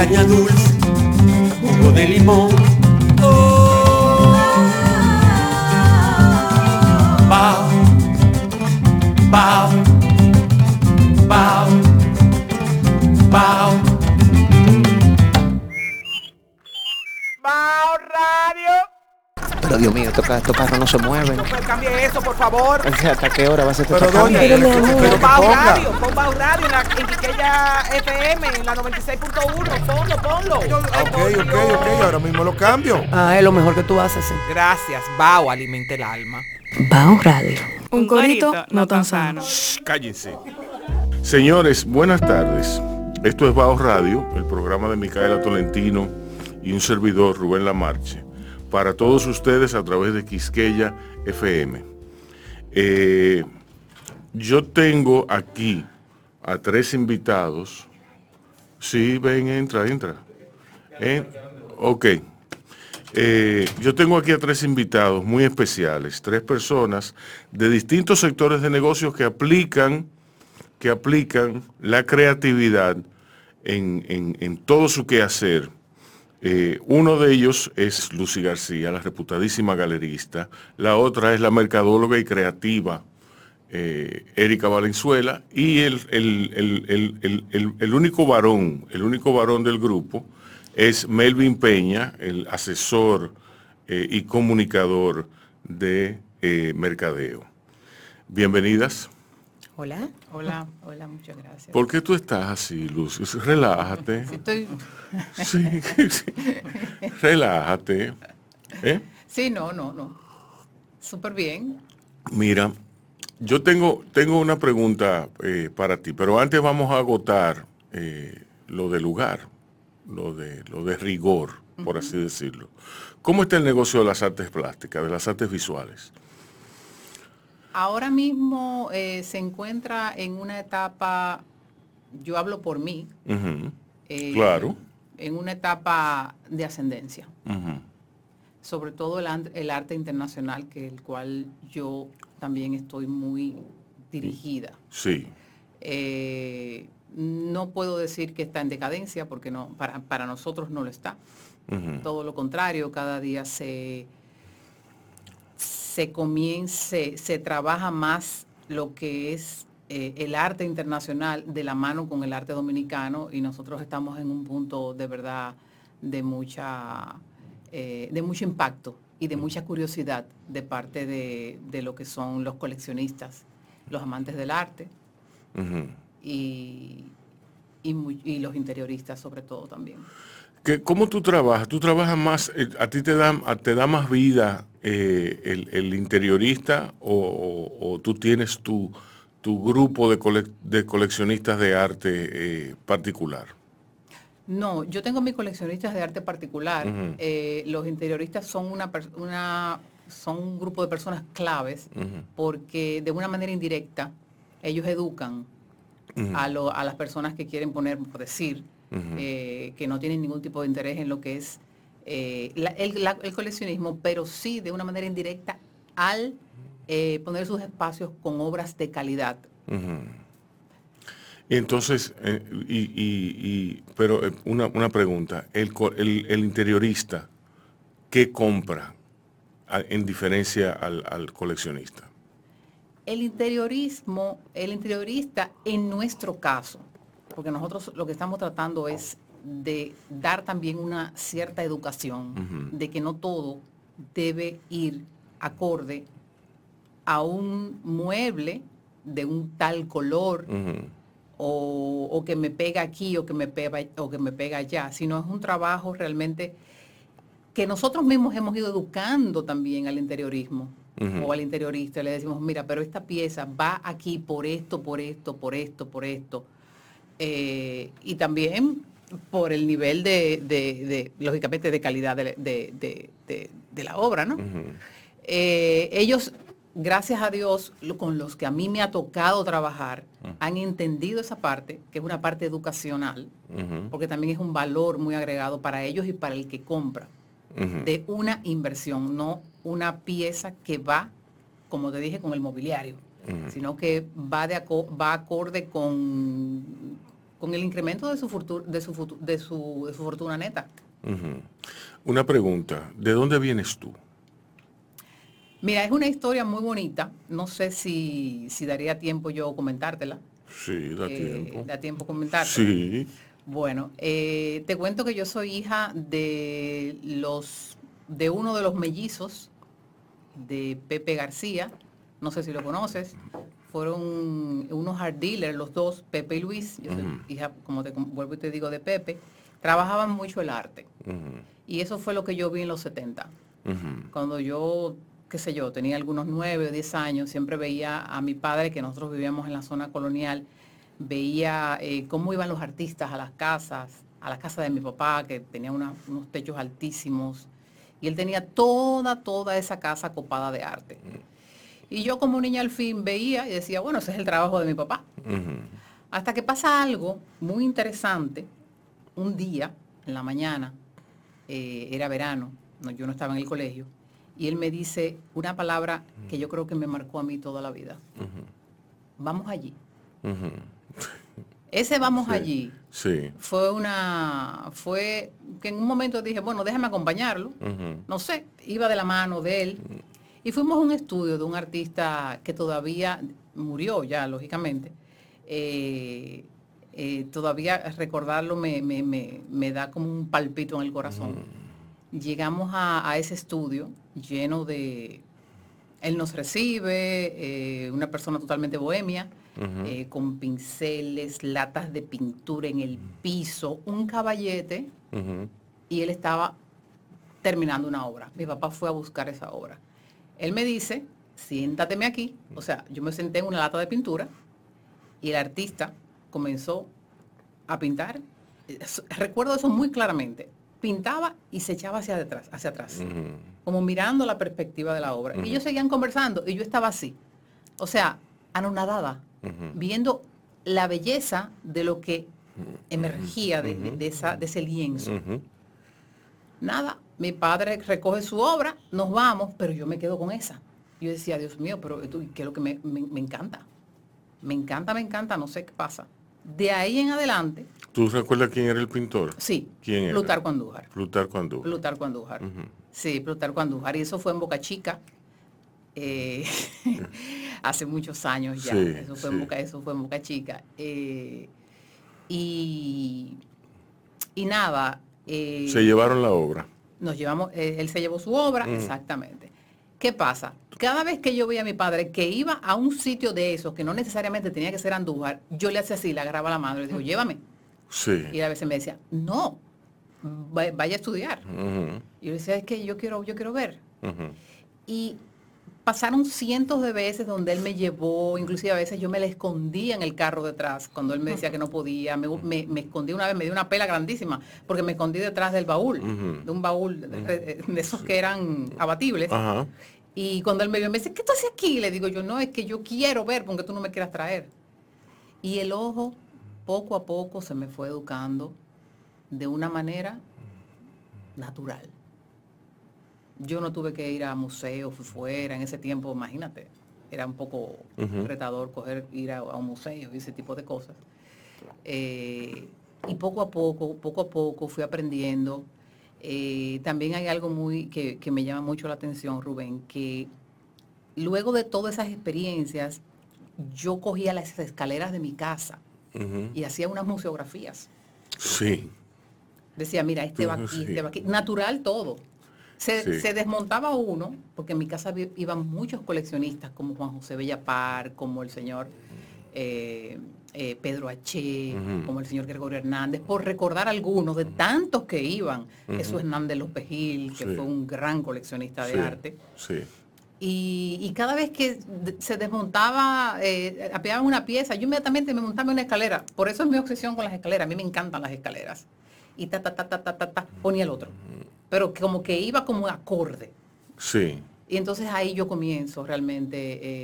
caña dulce, jugo de limón. Estos, estos carros no se mueven. Cambie eso, por favor. O sea, ¿Hasta qué hora va a ser Pero Bao ponga. Radio, pon Bao Radio en, la, en Quiqueya FM, en la 96.1. Ponlo, ponlo. Ay, Ok, ok, ok, ahora mismo lo cambio. Ah, es lo mejor que tú haces. sí. Gracias, Bao alimenta el alma. Bao Radio. Un corito no tan sano. Cállense. Señores, buenas tardes. Esto es Bajo Radio, el programa de Micaela Tolentino y un servidor, Rubén Lamarche, para todos ustedes a través de Quisqueya FM. Eh, yo tengo aquí a tres invitados. Sí, ven, entra, entra. Eh, ok. Eh, yo tengo aquí a tres invitados muy especiales, tres personas de distintos sectores de negocios que aplican, que aplican la creatividad en, en- en todo su quehacer. Eh, uno de ellos es Lucy García, la reputadísima galerista. La otra es la mercadóloga y creativa eh, Erika Valenzuela. Y el, único varón, el único varón del grupo es Melvin Peña, el asesor eh, y comunicador de eh, Mercadeo. Bienvenidas. Hola. Hola, hola, muchas gracias. ¿Por qué tú estás así, Lucy? Relájate. Estoy, Sí, sí. Relájate. ¿Eh? sí, no, no, no. Súper bien. Mira, yo tengo, tengo una pregunta eh, para ti, pero antes vamos a agotar eh, lo de lugar, lo de, lo de rigor, por así decirlo. ¿Cómo está el negocio de las artes plásticas, de las artes visuales? Ahora mismo eh, se encuentra en una etapa, yo hablo por mí, eh, Claro. en una etapa de ascendencia, sobre todo el, arte internacional, que el cual yo también estoy muy dirigida. Sí, Eh, no puedo decir que está en decadencia, porque no, para, para nosotros no lo está. Todo lo contrario, cada día se, se comience, se trabaja más lo que es eh, el arte internacional de la mano con el arte dominicano y nosotros estamos en un punto de verdad de mucha eh, de mucho impacto y de mucha curiosidad de parte de, de lo que son los coleccionistas, los amantes del arte y, y los interioristas sobre todo también. ¿Qué- ¿Cómo tú trabajas? ¿Tú trabajas más, eh, a ti te da, te da más vida eh, el, el interiorista o, o- o tú tienes tu, tu grupo de, cole- de coleccionistas de arte eh, particular? No, yo tengo mis coleccionistas de arte particular. Los interioristas son una, son un grupo de personas claves porque de una manera indirecta ellos educan ujú, a, lo- a las personas que quieren poner, por decir, eh, que no tienen ningún tipo de interés en lo que es eh, la- el, la- el coleccionismo, pero sí de una manera indirecta al eh, poner sus espacios con obras de calidad. Y entonces, y, y- y- pero una, una pregunta, el, co- el- el interiorista, ¿qué compra en diferencia al, al coleccionista? El interiorismo, el interiorista en nuestro caso, porque nosotros lo que estamos tratando es de dar también una cierta educación, de que no todo debe ir acorde a un mueble de un tal color o, o que me pega aquí o que me pega, o que me pega allá, sino es un trabajo realmente que nosotros mismos hemos ido educando también al interiorismo o al interiorista. Le decimos, mira, pero esta pieza va aquí por esto, por esto, por esto, por esto. Eh, y también por el nivel de, de- de, lógicamente, de calidad de, la obra, ¿no? Eh, ellos, gracias a Dios, lo- con los que a mí me ha tocado trabajar, han entendido esa parte, que es una parte educacional, porque también es un valor muy agregado para ellos y para el que compra, de una inversión, no una pieza que va, como te dije, con el mobiliario, sino que va, de va acorde con, con el incremento de su, fortu- de su, futu- de su, de su fortuna neta. Una pregunta, ¿de dónde vienes tú? Mira, es una historia muy bonita. No sé si, si daría tiempo yo comentártela. Sí, da Eh, tiempo. Da tiempo comentártela. Sí. Bueno, eh, te cuento que yo soy hija de los de uno de los mellizos de Pepe García. No sé si lo conoces. Fueron unos art dealers, los dos, Pepe y Luis. Yo soy hija, como te vuelvo y te digo, de Pepe. Trabajaban mucho el arte. Y eso fue lo que yo vi en los 70. ujú, Cuando yo, qué sé yo, tenía algunos nueve o diez años, siempre veía a mi padre, que nosotros vivíamos en la zona colonial, veía eh, cómo iban los artistas a las casas, a la casa de mi papá, que tenía una- unos techos altísimos, y él tenía toda, toda esa casa copada de arte. Y yo como niña al fin veía y decía, bueno, ese es el trabajo de mi papá. Hasta que pasa algo muy interesante, un día, en la mañana, eh, era verano, no, yo no estaba en el colegio, y él me dice una palabra que yo creo que me marcó a mí toda la vida. Vamos allí. Ese vamos Sí, allí Sí. fue una, fue que en un momento dije, bueno, déjame acompañarlo. no sé, iba de la mano de él. Y fuimos a un estudio de un artista que todavía murió ya, lógicamente. Eh, eh, todavía recordarlo me, me- me- me da como un palpito en el corazón. Llegamos a, a ese estudio lleno de... Él nos recibe, eh, una persona totalmente bohemia, con pinceles, latas de pintura en el piso, un caballete y él estaba terminando una obra. Mi papá fue a buscar esa obra. Él me dice, siéntateme aquí. O sea, yo me senté en una lata de pintura y el artista comenzó a pintar. Recuerdo eso muy claramente. Pintaba y se echaba hacia atrás, hacia atrás, como mirando la perspectiva de la obra. Y ellos seguían conversando y yo estaba así. O sea, anonadada, viendo la belleza de lo que emergía de, de- de esa, de ese lienzo. Nada, mi padre recoge su obra, nos vamos, pero yo me quedo con esa. Yo decía, Dios mío, pero esto, ¿qué es lo que me, me- me encanta? Me encanta, me encanta, no sé qué pasa. De ahí en adelante, ¿Tú recuerdas quién era el pintor? sí, ¿Quién era? Plutarco Andújar. Plutarco Andújar. Plutarco Andújar. Sí, Plutarco Andújar. Y eso fue en Boca Chica. eh, hace muchos años ya. Sí, eso, fue sí. en Boca, eso fue en Boca Chica. eh, y, y nada. eh, Se llevaron la obra. Nos llevamos, eh, él se llevó su obra, Mm. exactamente. ¿Qué pasa? Cada vez que yo veía a mi padre que iba a un sitio de esos, que no necesariamente tenía que ser Andújar, yo le hacía así, le agarraba la mano y le digo, llévame. Sí. Y a veces me decía, no, va- vaya a estudiar. Y yo decía, es que yo quiero, yo quiero ver. Y pasaron cientos de veces donde él me llevó, inclusive a veces yo me le escondía en el carro detrás, cuando él me decía que no podía, me, me- me escondí una vez, me dio una pela grandísima, porque me escondí detrás del baúl, de un baúl de, de esos que eran abatibles. Y cuando él me vio, me dice, ¿qué tú haces aquí? Le digo yo, no, es que yo quiero ver, porque tú no me quieras traer. Y el ojo, poco a poco, se me fue educando de una manera natural. Yo no tuve que ir a museos, fuera, en ese tiempo, imagínate, era un poco retador coger, ir a, a un museo y ese tipo de cosas. Eh, y poco a poco, poco a poco fui aprendiendo. Eh, también hay algo muy que, que me llama mucho la atención, Rubén, que luego de todas esas experiencias, yo cogía las escaleras de mi casa y hacía unas museografías. Sí. Decía, mira, este va aquí, este va aquí. Natural todo. Se, Sí. se desmontaba uno, porque en mi casa iban muchos coleccionistas, como Juan José Bellapar, como el señor eh, eh, Pedro H., como el señor Gregorio Hernández, por recordar algunos de tantos que iban. Jesús Hernández López Gil, que Sí. fue un gran coleccionista de sí, arte. Sí. Y, y cada vez que se desmontaba, eh, apiaban una pieza, yo inmediatamente me montaba en una escalera. Por eso es mi obsesión con las escaleras. A mí me encantan las escaleras. Y ta, ta, ta, ta, ta, ta, ta, ponía el otro. Pero como que iba como acorde. Sí. Y entonces ahí yo comienzo realmente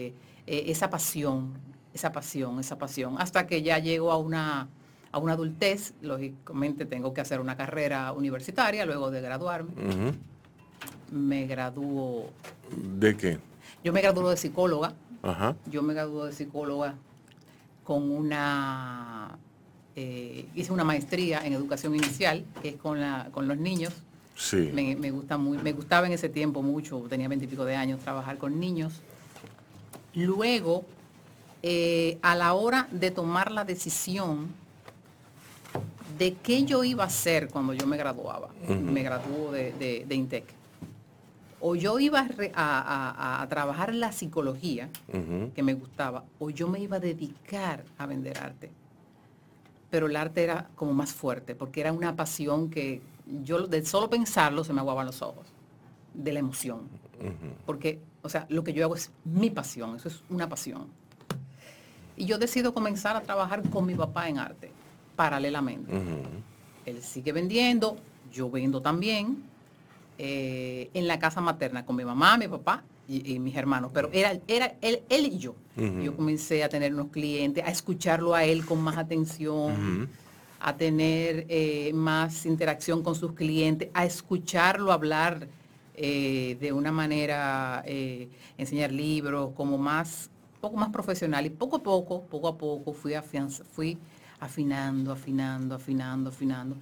eh, eh, esa pasión, esa pasión, esa pasión. Hasta que ya llego a una, a una adultez, lógicamente tengo que hacer una carrera universitaria luego de graduarme. Me gradúo, ¿De qué? yo me gradúo de psicóloga. Ajá. Yo me gradué de psicóloga con una eh, hice una maestría en educación inicial, que es con, la, con los niños. Sí. Me, me gusta muy, me gustaba en ese tiempo mucho, tenía veintipico de años, trabajar con niños. Luego, eh, a la hora de tomar la decisión de qué yo iba a hacer cuando yo me graduaba, me graduó de, de, de INTEC, o yo iba a, a- a- a trabajar la psicología, que me gustaba, o yo me iba a dedicar a vender arte. Pero el arte era como más fuerte, porque era una pasión que yo de solo pensarlo se me aguaban los ojos, de la emoción. Porque, o sea, lo que yo hago es mi pasión, eso es una pasión. Y yo decido comenzar a trabajar con mi papá en arte, paralelamente. Él sigue vendiendo, yo vendo también, eh, en la casa materna con mi mamá, mi papá y, y mis hermanos, pero era, era él, él y yo. Yo comencé a tener unos clientes, a escucharlo a él con más atención, a tener eh, más interacción con sus clientes, a escucharlo hablar eh, de una manera, eh, enseñar libros, como más, poco más profesional. Y poco a poco, poco a poco fui, afianza- fui afinando, afinando, afinando, afinando,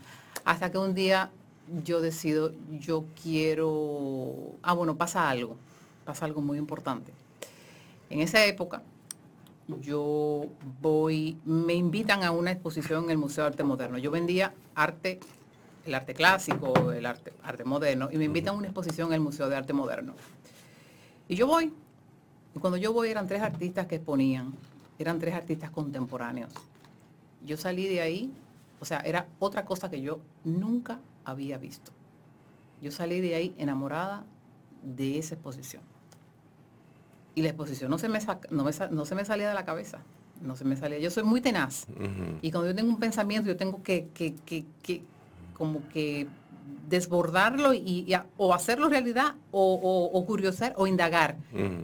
hasta que un día yo decido, yo quiero, ah, bueno, pasa algo, pasa algo muy importante. En esa época, yo voy, me invitan a una exposición en el Museo de Arte Moderno. Yo vendía arte, el arte clásico, el arte, arte moderno, y me invitan a una exposición en el Museo de Arte Moderno. Y yo voy. Y cuando yo voy eran tres artistas que exponían, eran tres artistas contemporáneos. Yo salí de ahí, o sea, era otra cosa que yo nunca había visto. Yo salí de ahí enamorada de esa exposición. Y la exposición no se me, no me no se me salía de la cabeza. No se me salía. Yo soy muy tenaz. Y cuando yo tengo un pensamiento, yo tengo que, que- que- que como que desbordarlo y, y a- o hacerlo realidad o, o, o curiosar o indagar.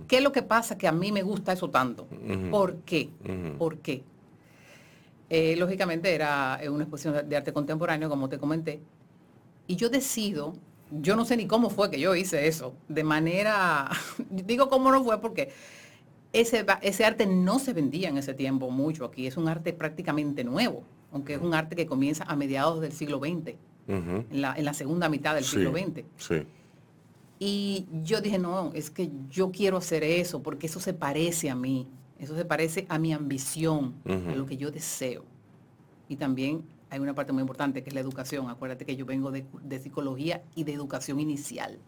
¿Qué es lo que pasa que a mí me gusta eso tanto? ¿Por qué? ¿Por qué? Eh, lógicamente era eh, una exposición de arte contemporáneo, como te comenté, y yo decido, yo no sé ni cómo fue que yo hice eso, de manera, digo cómo no fue porque ese, ese arte no se vendía en ese tiempo mucho aquí, es un arte prácticamente nuevo, aunque es un arte que comienza a mediados del siglo XX, en la, en la segunda mitad del Sí, siglo XX. Sí. Y yo dije, no, es que yo quiero hacer eso, porque eso se parece a mí, eso se parece a mi ambición, a lo que yo deseo. Y también hay una parte muy importante que es la educación. Acuérdate que yo vengo de, de psicología y de educación inicial.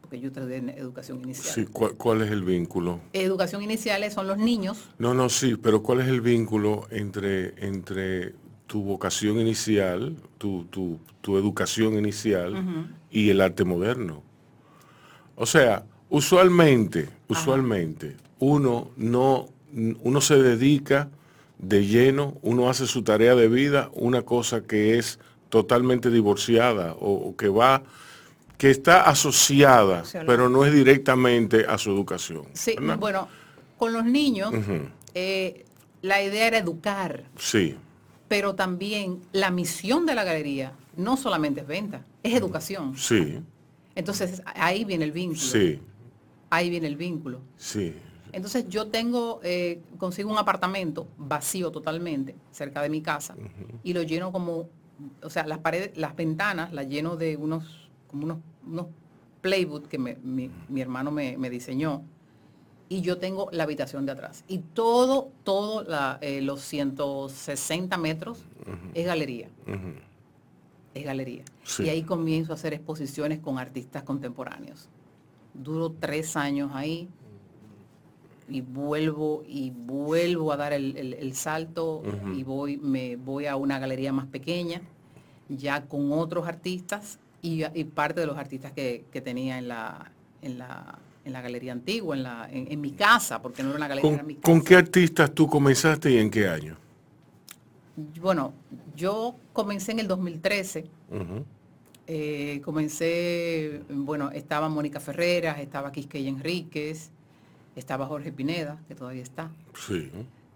Porque yo estudié en educación inicial. Sí, ¿cuál, cuál es el vínculo? Educación inicial son los niños. No, no, sí, pero ¿cuál es el vínculo entre, entre tu vocación inicial, tu, tu- tu educación inicial y el arte moderno? O sea, usualmente, usualmente, uno no, uno se dedica de lleno, uno hace su tarea de vida, una cosa que es totalmente divorciada o, o que va, que está asociada, pero no es directamente a su educación. Sí, ¿verdad? bueno, con los niños, eh, la idea era educar, Sí, pero también la misión de la galería no solamente es venta, es educación. sí, Entonces ahí viene el vínculo. sí, Ahí viene el vínculo. sí. Entonces yo tengo, eh, consigo un apartamento vacío totalmente, cerca de mi casa, y lo lleno como, o sea, las paredes, las ventanas las lleno de unos, como unos, unos playwood que me- mi, mi hermano me, me diseñó. Y yo tengo la habitación de atrás. Y todo, todo la, eh, los 160 metros es galería. Es galería. Sí. Y ahí comienzo a hacer exposiciones con artistas contemporáneos. Duro tres años ahí y vuelvo y vuelvo a dar el, el- el salto y voy, me voy a una galería más pequeña, ya con otros artistas y, y parte de los artistas que, que tenía en la, en la, en la galería antigua, en, la, en, en mi casa, porque no era una galería, era mi ¿Con, casa. con qué artistas tú comenzaste y en qué año? Bueno, yo comencé en el 2013. Ujú. Eh, comencé, bueno, estaba Mónica Ferreras, estaba Quisqueya Enríquez, estaba Jorge Pineda, que todavía está. Sí.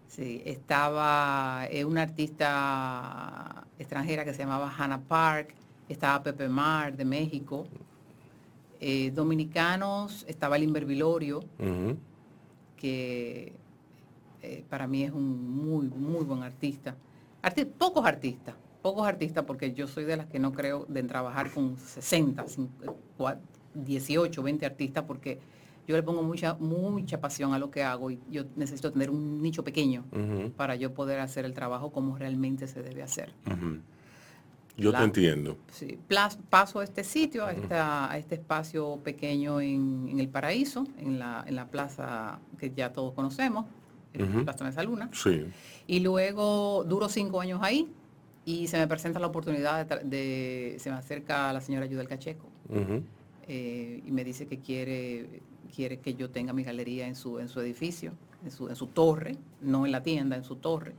Sí, estaba eh, una artista extranjera que se llamaba Hannah Park, estaba Pepe Mar de México. Eh, dominicanos, estaba Limber Vilorio, que eh, para mí es un muy, muy buen artista. arti- pocos artistas, pocos artistas, porque yo soy de las que no creo de trabajar con 60, 50, 18, 20 artistas, porque yo le pongo mucha, mucha pasión a lo que hago y yo necesito tener un nicho pequeño para yo poder hacer el trabajo como realmente se debe hacer. Yo La- te entiendo. Sí, plas- paso a este sitio, a, esta- a este espacio pequeño en, en el Paraíso, en la, en la plaza que ya todos conocemos, en Ujú. Plaza Mesa Luna. Sí. Y luego duro cinco años ahí y se me presenta la oportunidad de, se me acerca la señora Yudel Cacheco eh, y me dice que quiere, quiere que yo tenga mi galería en su, en su edificio, en su, en su torre, no en la tienda, en su torre.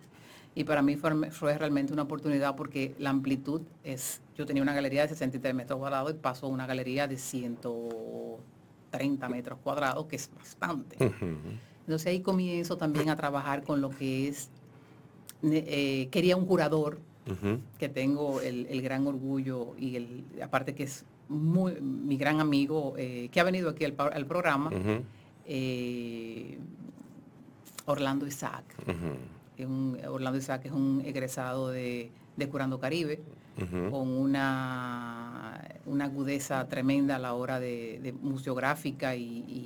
Y para mí fue, fue realmente una oportunidad porque la amplitud es, yo tenía una galería de 63 metros cuadrados y paso a una galería de 130 metros cuadrados, que es bastante. Entonces ahí comienzo también a trabajar con lo que es, eh, quería un curador, que tengo el, el gran orgullo y el, aparte que es muy, mi gran amigo, eh, que ha venido aquí al, programa, eh, Orlando Isaac. Es un- Orlando Isaac es un egresado de, de Curando Caribe, con una, una agudeza tremenda a la hora de, de museográfica y, y-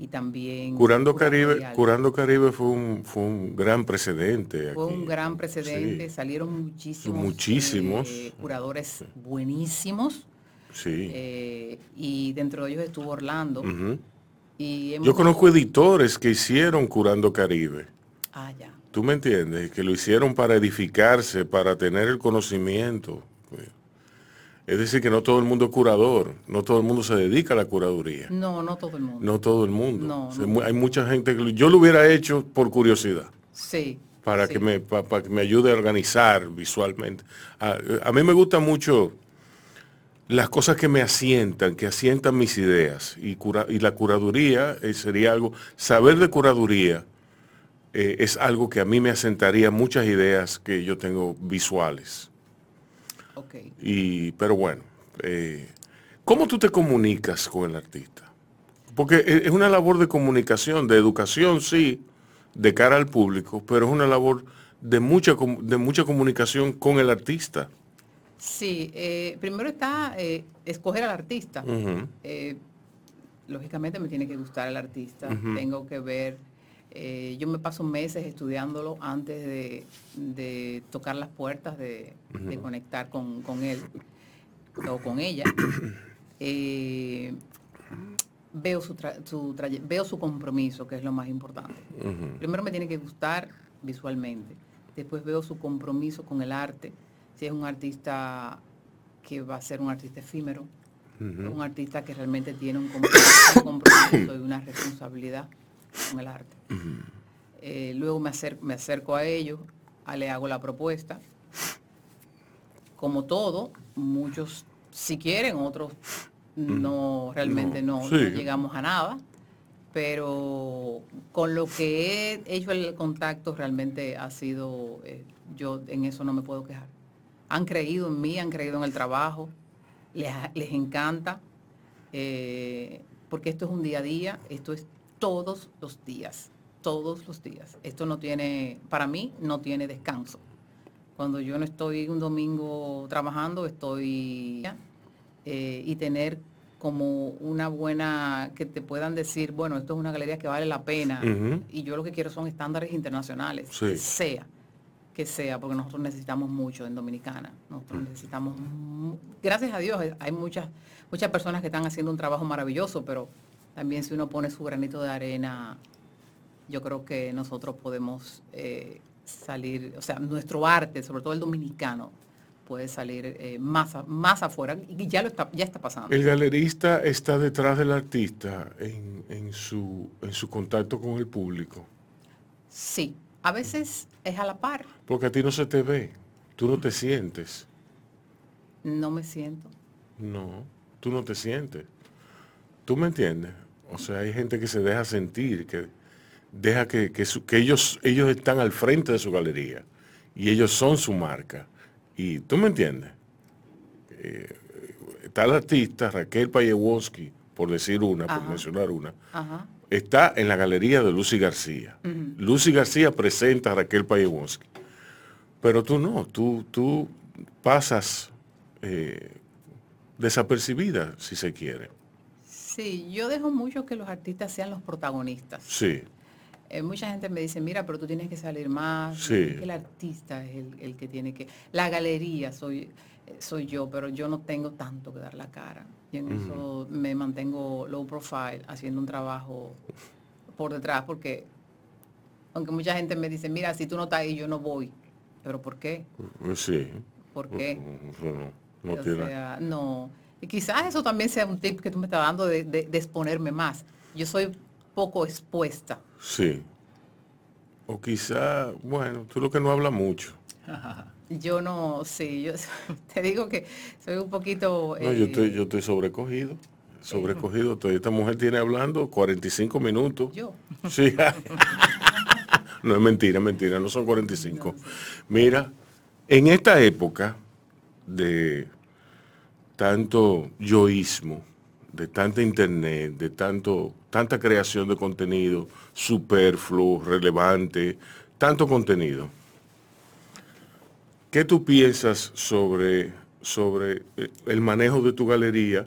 y también... Curando Caribe. Curando Caribe fue un, fue un gran precedente. Fue aquí. un gran precedente, Sí. salieron muchísimos, Muchísimos. eh, curadores buenísimos Sí. eh, y dentro de ellos estuvo Orlando. Y hemos- Yo conozco editores que hicieron Curando Caribe. Ah, ya. ¿Tú me entiendes? Que lo hicieron para edificarse, para tener el conocimiento. Es decir, que no todo el mundo es curador, no todo el mundo se dedica a la curaduría. No, no todo el mundo. No todo el mundo. No, O sea, no. mu- Hay mucha gente que yo lo hubiera hecho por curiosidad, Sí. para sí. que me pa- para que me ayude a organizar visualmente. A, a mí me gusta mucho las cosas que me asientan, que asientan mis ideas y cura- y la curaduría eh, sería algo saber de curaduría eh, es algo que a mí me asentaría muchas ideas que yo tengo visuales. Ok. Y, pero bueno, eh, ¿cómo tú te comunicas con el artista? Porque e- es una labor de comunicación, de educación, sí, de cara al público, pero es una labor de mucha, de mucha comunicación con el artista. Sí, eh, primero está eh, escoger al artista. Eh, lógicamente me tiene que gustar el artista. Tengo que ver, eh, yo me paso meses estudiándolo antes de, de tocar las puertas, de, de conectar con, con él o con ella. Eh, veo su, tra- su veo su compromiso, que es lo más importante. Primero me tiene que gustar visualmente, después veo su compromiso con el arte, si es un artista que va a ser un artista efímero, un artista que realmente tiene un compromiso, un compromiso y una responsabilidad con el arte. Eh, luego me acerco, me acerco a ellos, a- le hago la propuesta. Como todo, muchos si quieren, otros no, realmente No, no, sí. no llegamos a nada. Pero con lo que he hecho el contacto realmente ha sido, eh, yo en eso no me puedo quejar. Han creído en mí, han creído en el trabajo, les, les encanta, eh, porque esto es un día a día, esto es todos los días, todos los días. Esto no tiene, para mí, no tiene descanso. Cuando yo no estoy un domingo trabajando, estoy eh, y tener como una buena, que te puedan decir, bueno, esto es una galería que vale la pena. Y yo lo que quiero son estándares internacionales, Sí. que sea, que sea, porque nosotros necesitamos mucho en Dominicana. Nosotros necesitamos, mu- gracias a Dios, eh, hay muchas, muchas personas que están haciendo un trabajo maravilloso, pero también si uno pone su granito de arena, yo creo que nosotros podemos eh, salir, o sea, nuestro arte, sobre todo el dominicano, puede salir eh, más, más afuera y ya lo está, ya está pasando. El galerista está detrás del artista en, en su, en su contacto con el público. Sí, a veces es a la par, Porque a ti no se te ve, tú no te sientes. no me siento. No, tú no te sientes. ¿Tú me entiendes? O sea, hay gente que se deja sentir, que deja que, que su- que ellos, ellos están al frente de su galería y ellos son su marca. Y tú me entiendes. Eh, está el artista Raquel Payewowski, por decir una, por mencionar una, Ajá. está en la galería de Lucy García. Lucy García presenta a Raquel Payewowski. Pero tú no, tú, tú pasas eh, desapercibida, si se quiere. Sí, yo dejo mucho que los artistas sean los protagonistas. Sí. Eh, mucha gente me dice, mira, pero tú tienes que salir más. Sí. El artista es el, el que tiene que... La galería soy, eh, soy yo, pero yo no tengo tanto que dar la cara. Y en eso me mantengo low profile, haciendo un trabajo por detrás, porque aunque mucha gente me dice, mira, si tú no estás ahí, yo no voy. ¿Pero por qué? Sí. ¿Por qué? No, no O sea, no. Y quizás eso también sea un tip que tú me estás dando de, de- de exponerme más. Yo soy poco expuesta. Sí. O quizá, bueno, tú lo que no hablas mucho. Yo no, sí, yo te digo que soy un poquito... No, yo eh, estoy, yo estoy sobrecogido. Sobrecogido. Esta mujer tiene hablando 45 minutos. Yo. Sí. no es mentira, es mentira, no son 45. Mira, en esta época de tanto yoísmo, de tanta internet, de tanto, tanta creación de contenido superfluo, relevante, tanto contenido. ¿Qué tú piensas sobre, sobre eh, el manejo de tu galería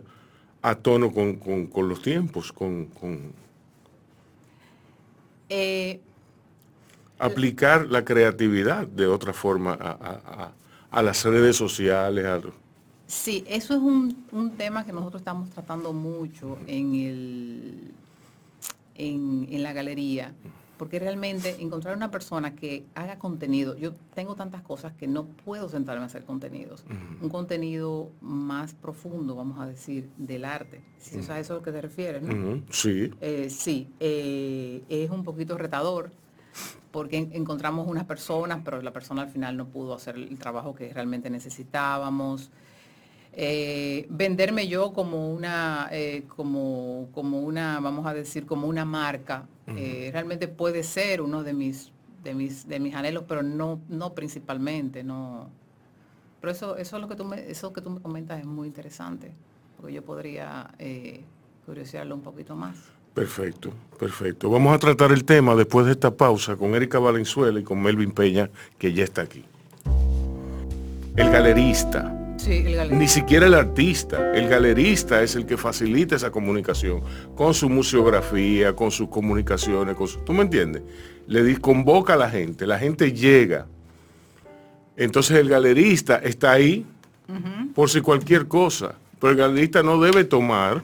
a tono con, con- con los tiempos, con, con Eh, aplicar la creatividad de otra forma a, a- a- a las redes sociales? a- sí, eso es un, un tema que nosotros estamos tratando mucho en, el, en, en la galería, porque realmente encontrar una persona que haga contenido, yo tengo tantas cosas que no puedo sentarme a hacer contenidos, un contenido más profundo, vamos a decir, del arte, si o sea, eso es a lo que te refieres, ¿no? Sí, Eh, sí, eh, es un poquito retador porque en- encontramos unas personas, pero la persona al final no pudo hacer el trabajo que realmente necesitábamos. Eh, venderme yo como una, eh, como, como una, vamos a decir, como una marca, eh, realmente puede ser uno de mis, de mis, de mis anhelos, pero no, no principalmente, no. Pero eso, eso es lo que tú me, eso que tú me comentas es muy interesante, porque yo podría curiosearlo un poquito más. perfecto, perfecto. Vamos a tratar el tema después de esta pausa con Erika Valenzuela y con Melvin Peña, que ya está aquí. El galerista. Sí, el galerista. Ni siquiera el artista, el galerista es el que facilita esa comunicación con su museografía, con sus comunicaciones, con su- ¿tú me entiendes? Le di- convoca a la gente, la gente llega. Entonces el galerista está ahí por si cualquier cosa, pero el galerista no debe tomar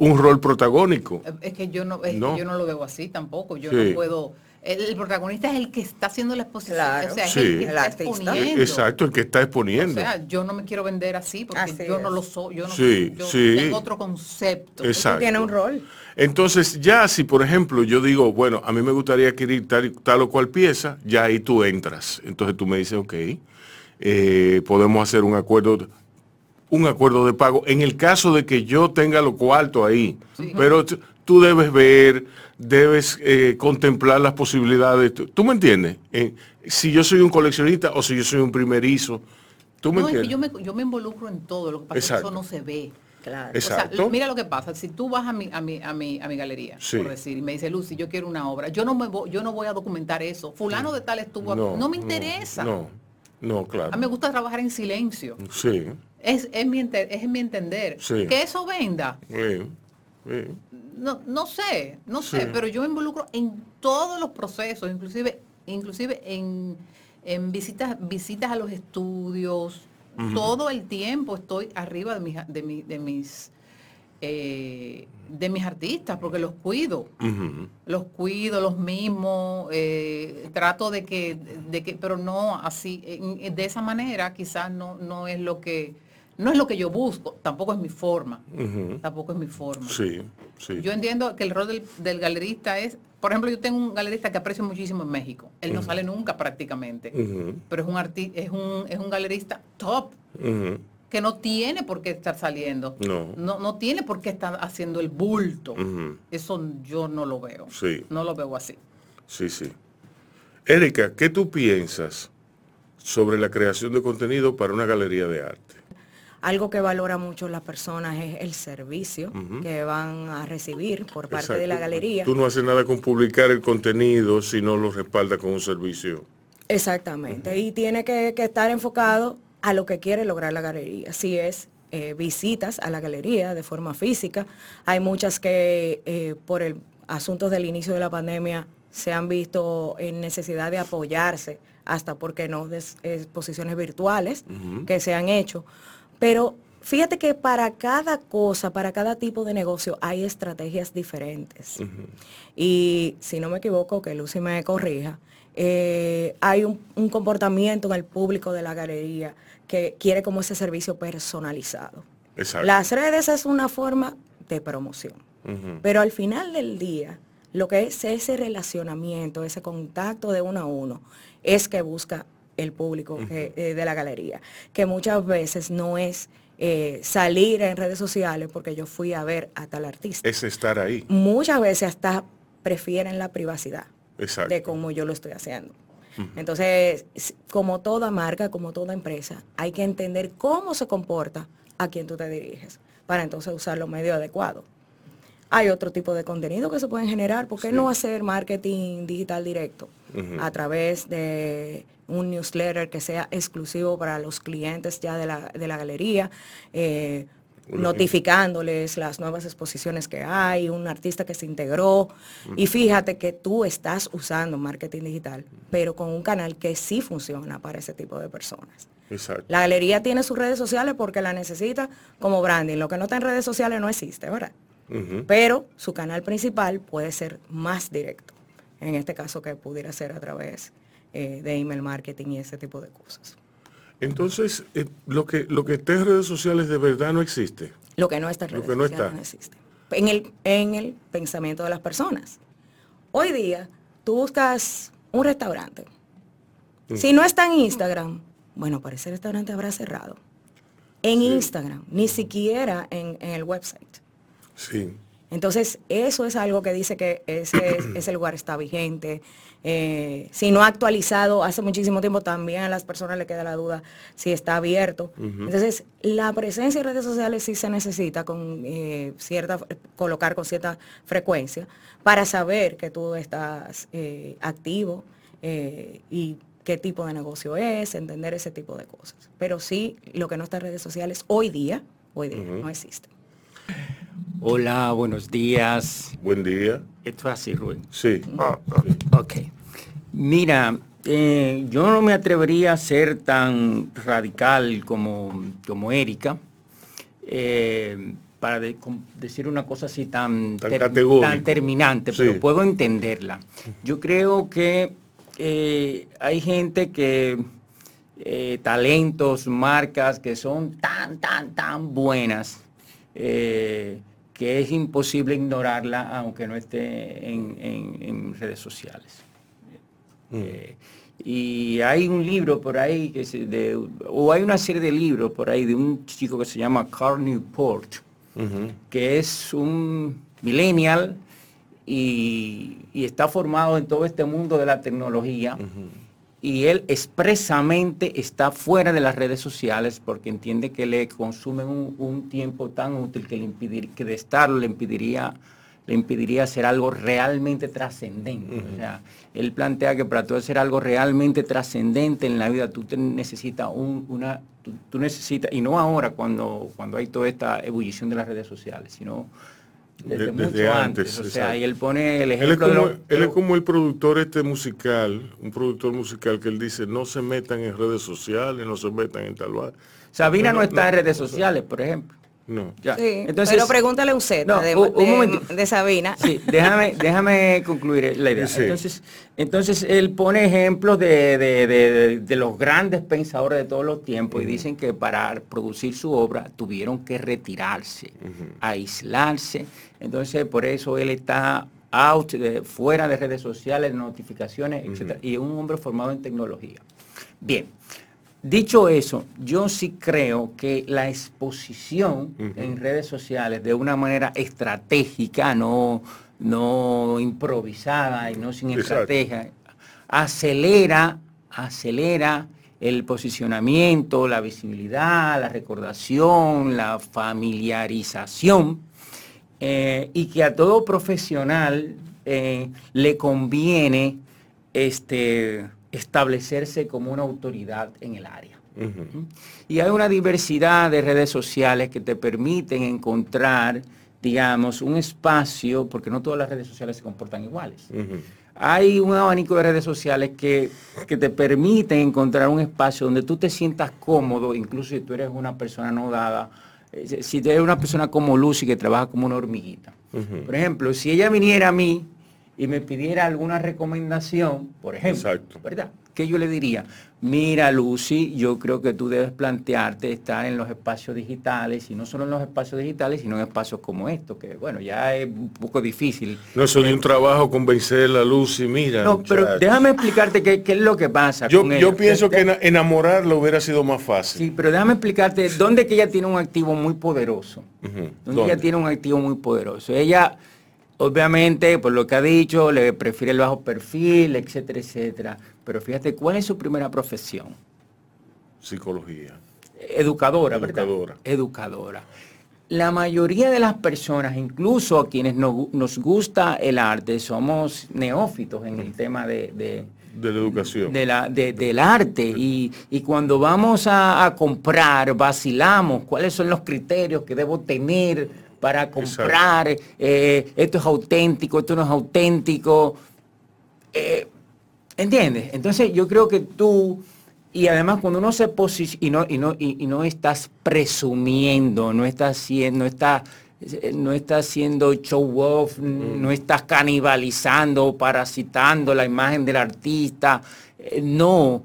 un rol protagónico. Eh, Es que yo no, es que yo no lo veo así tampoco. Yo Sí. no puedo. El, el protagonista es el que está haciendo la exposición. Claro. O sea, es Sí. el que está exponiendo. Exacto, el que está O exponiendo. sea, yo no me quiero vender así porque Así yo no lo soy. Yo no Sí, yo sí. tengo otro concepto. Exacto. Tiene un rol. Entonces, ya si por ejemplo yo digo, bueno, a mí me gustaría adquirir tal, tal o cual pieza, ya ahí tú entras. Entonces tú me dices, ok, eh, podemos hacer un acuerdo, un acuerdo de pago. En el caso de que yo tenga lo cuarto ahí, pero tú debes ver, debes eh, contemplar las posibilidades. ¿Tú, tú me entiendes? Eh, si yo soy un coleccionista o si yo soy un primerizo, ¿tú me No, es que entiendes? yo me, yo me involucro en todo, lo que pasa es que Exacto. eso no se ve. Claro. Es- O sea, Exacto. mira lo que pasa, si tú vas a mi, a mi, a mi, a mi galería, Sí. por decir, y me dice Lucy, yo quiero una obra, yo no me voy, yo no voy a documentar eso. Fulano de tal estuvo aquí. No, me interesa. No, no, claro. A mí me gusta trabajar en silencio. Sí, Es, es, mi, es mi entender. Sí. Que eso venda, sí, sí. no, no sé, no sé, pero yo me involucro en todos los procesos, inclusive, inclusive en, en visitas, visitas a los estudios, todo el tiempo estoy arriba de mis, de mi- de mis, eh, de mis artistas, porque los cuido. Los cuido, los mismos, eh, trato de que, de que, pero no así, de esa manera quizás no, no es lo que, no es lo que yo busco, tampoco es mi forma, tampoco es mi forma. Sí, sí. Yo entiendo que el rol del, del galerista es, por ejemplo, yo tengo un galerista que aprecio muchísimo en México, él no sale nunca prácticamente, pero es un arti es un, es un galerista top, que no tiene por qué estar saliendo, No. no, no tiene por qué estar haciendo el bulto. Eso yo no lo veo. Sí. No lo veo así. Sí, sí. Erika, ¿qué tú piensas sobre la creación de contenido para una galería de arte? Algo que valora mucho las personas es el servicio que van a recibir por parte de la galería. Tú no haces nada con publicar el contenido si no lo respalda con un servicio. Exactamente, y tiene que, que estar enfocado a lo que quiere lograr la galería. Si es eh, visitas a la galería de forma física, hay muchas que eh, por el asunto del inicio de la pandemia se han visto en necesidad de apoyarse hasta porque no de exposiciones virtuales que se han hecho. Pero fíjate que para cada cosa, para cada tipo de negocio hay estrategias diferentes. Y si no me equivoco, que Lucy me corrija, eh, hay un, un, comportamiento en el público de la galería que quiere como ese servicio personalizado. Exacto. Las redes es una forma de promoción, pero al final del día, lo que es ese relacionamiento, ese contacto de uno a uno, es que busca el público eh, eh, de la galería, que muchas veces no es eh, salir en redes sociales porque yo fui a ver a tal artista. Es estar ahí. Muchas veces hasta prefieren la privacidad Exacto. de cómo yo lo estoy haciendo. Entonces, como toda marca, como toda empresa, hay que entender cómo se comporta a quien tú te diriges para entonces usar los medios adecuados. Hay otro tipo de contenido que se pueden generar. ¿Por qué Sí. no hacer marketing digital directo a través de un newsletter que sea exclusivo para los clientes ya de la, de la galería? eh, notificándoles las nuevas exposiciones que hay, un artista que se integró. Y fíjate que tú estás usando marketing digital, pero con un canal que sí funciona para ese tipo de personas. Exacto. La galería tiene sus redes sociales porque la necesita como branding. Lo que no está en redes sociales no existe, ¿verdad? Pero su canal principal puede ser más directo. En este caso que pudiera ser a través eh, de email marketing y ese tipo de cosas. Entonces, eh, lo, que, lo que está en redes sociales de verdad no existe. Lo que no está en Lo redes que no sociales está. no existe. En el, en el pensamiento de las personas. Hoy día, tú buscas un restaurante. Mm. Si no está en Instagram, bueno, para ese restaurante habrá cerrado. En Instagram, ni siquiera en, en el website. Sí. Entonces, eso es algo que dice que ese, ese lugar está vigente. Eh, si no ha actualizado hace muchísimo tiempo, también a las personas le queda la duda si está abierto. Entonces, la presencia en redes sociales sí se necesita con eh, cierta, colocar con cierta frecuencia para saber que tú estás eh, activo y qué tipo de negocio es, entender ese tipo de cosas. Pero sí, lo que no está en redes sociales hoy día, hoy día no existe. Hola, buenos días. Buen día. Esto es así, Rubén. Sí. Ok. Mira, eh, yo no me atrevería a ser tan radical como, como Erika, eh, para de- decir una cosa así tan, Tan terminante, Sí. pero puedo entenderla. Yo creo que eh, hay gente que, talentos, marcas que son tan, tan, tan buenas, eh, que es imposible ignorarla aunque no esté en, en- en redes sociales. Eh, y hay un libro por ahí, que se- de, o hay una serie de libros por ahí de un chico que se llama Carl Newport, que es un millennial y, y está formado en todo este mundo de la tecnología. Y él expresamente está fuera de las redes sociales porque entiende que le consumen un, un tiempo tan útil que, le impedir, que de estarlo le impediría, le impediría hacer algo realmente trascendente. O sea, él plantea que para tú hacer algo realmente trascendente en la vida, tú te necesitas un- una, tú, tú necesitas, y no ahora cuando, cuando hay toda esta ebullición de las redes sociales, sino desde, De- mucho antes. antes, O sea, exacto. y él pone el Él es, ejemplo de como, lo- él de es lo- como el productor este musical, un productor musical que él dice, no se metan en redes sociales, no se metan en tal bar. Sabina no, No, está no, en redes no. sociales, por ejemplo. No. Ya. Sí, Entonces, pero pregúntale Z No, de, un- de- de Sabina. Sí, déjame, déjame concluir la idea. Sí. Entonces, entonces él pone ejemplos de, de- de- de los grandes pensadores de todos los tiempos y dicen que para producir su obra tuvieron que retirarse, aislarse. Entonces, por eso él está out, de- fuera de redes sociales, notificaciones, etcétera, y es un hombre formado en tecnología. Bien, dicho eso, yo sí creo que la exposición en redes sociales de una manera estratégica, no, no improvisada y no sin Exacto. estrategia, acelera, acelera el posicionamiento, la visibilidad, la recordación, la familiarización eh, y que a todo profesional eh, le conviene este, establecerse como una autoridad en el área. Y hay una diversidad de redes sociales que te permiten encontrar, digamos, un espacio, porque no todas las redes sociales se comportan iguales. Hay un abanico de redes sociales que, que, te permiten encontrar un espacio donde tú te sientas cómodo, incluso si tú eres una persona no dada, si tú eres una persona como Lucy que trabaja como una hormiguita. Por ejemplo, si ella viniera a mí y me pidiera alguna recomendación, por ejemplo, ¿verdad? ¿Qué yo le diría? Mira, Lucy, yo creo que tú debes plantearte estar en los espacios digitales, y no solo en los espacios digitales, sino en espacios como estos, que bueno, ya es un poco difícil. No, es un trabajo convencer a Lucy, mira. No, pero déjame explicarte qué, es lo que pasa. Yo, yo pienso que enamorarla hubiera sido más fácil. Sí, pero déjame explicarte dónde que ella tiene un activo muy poderoso. ¿Dónde? ella tiene un activo muy poderoso. Ella Obviamente, por lo que ha dicho, le prefiere el bajo perfil, etcétera, etcétera. Pero fíjate, ¿cuál es su primera profesión? Psicología. Educadora, Educadora. Educadora. La mayoría de las personas, incluso a quienes nos gusta el arte, somos neófitos en el tema de, de la educación. De la, del arte. Y, cuando vamos a, a, comprar, vacilamos cuáles son los criterios que debo tener para comprar, eh, esto es auténtico, esto no es auténtico. Eh, ¿Entiendes? Entonces yo creo que tú, y además cuando uno se posiciona y no, y, no, y, no estás presumiendo, no estás haciendo, no no está haciendo show off, mm. no estás canibalizando, parasitando la imagen del artista, eh, no.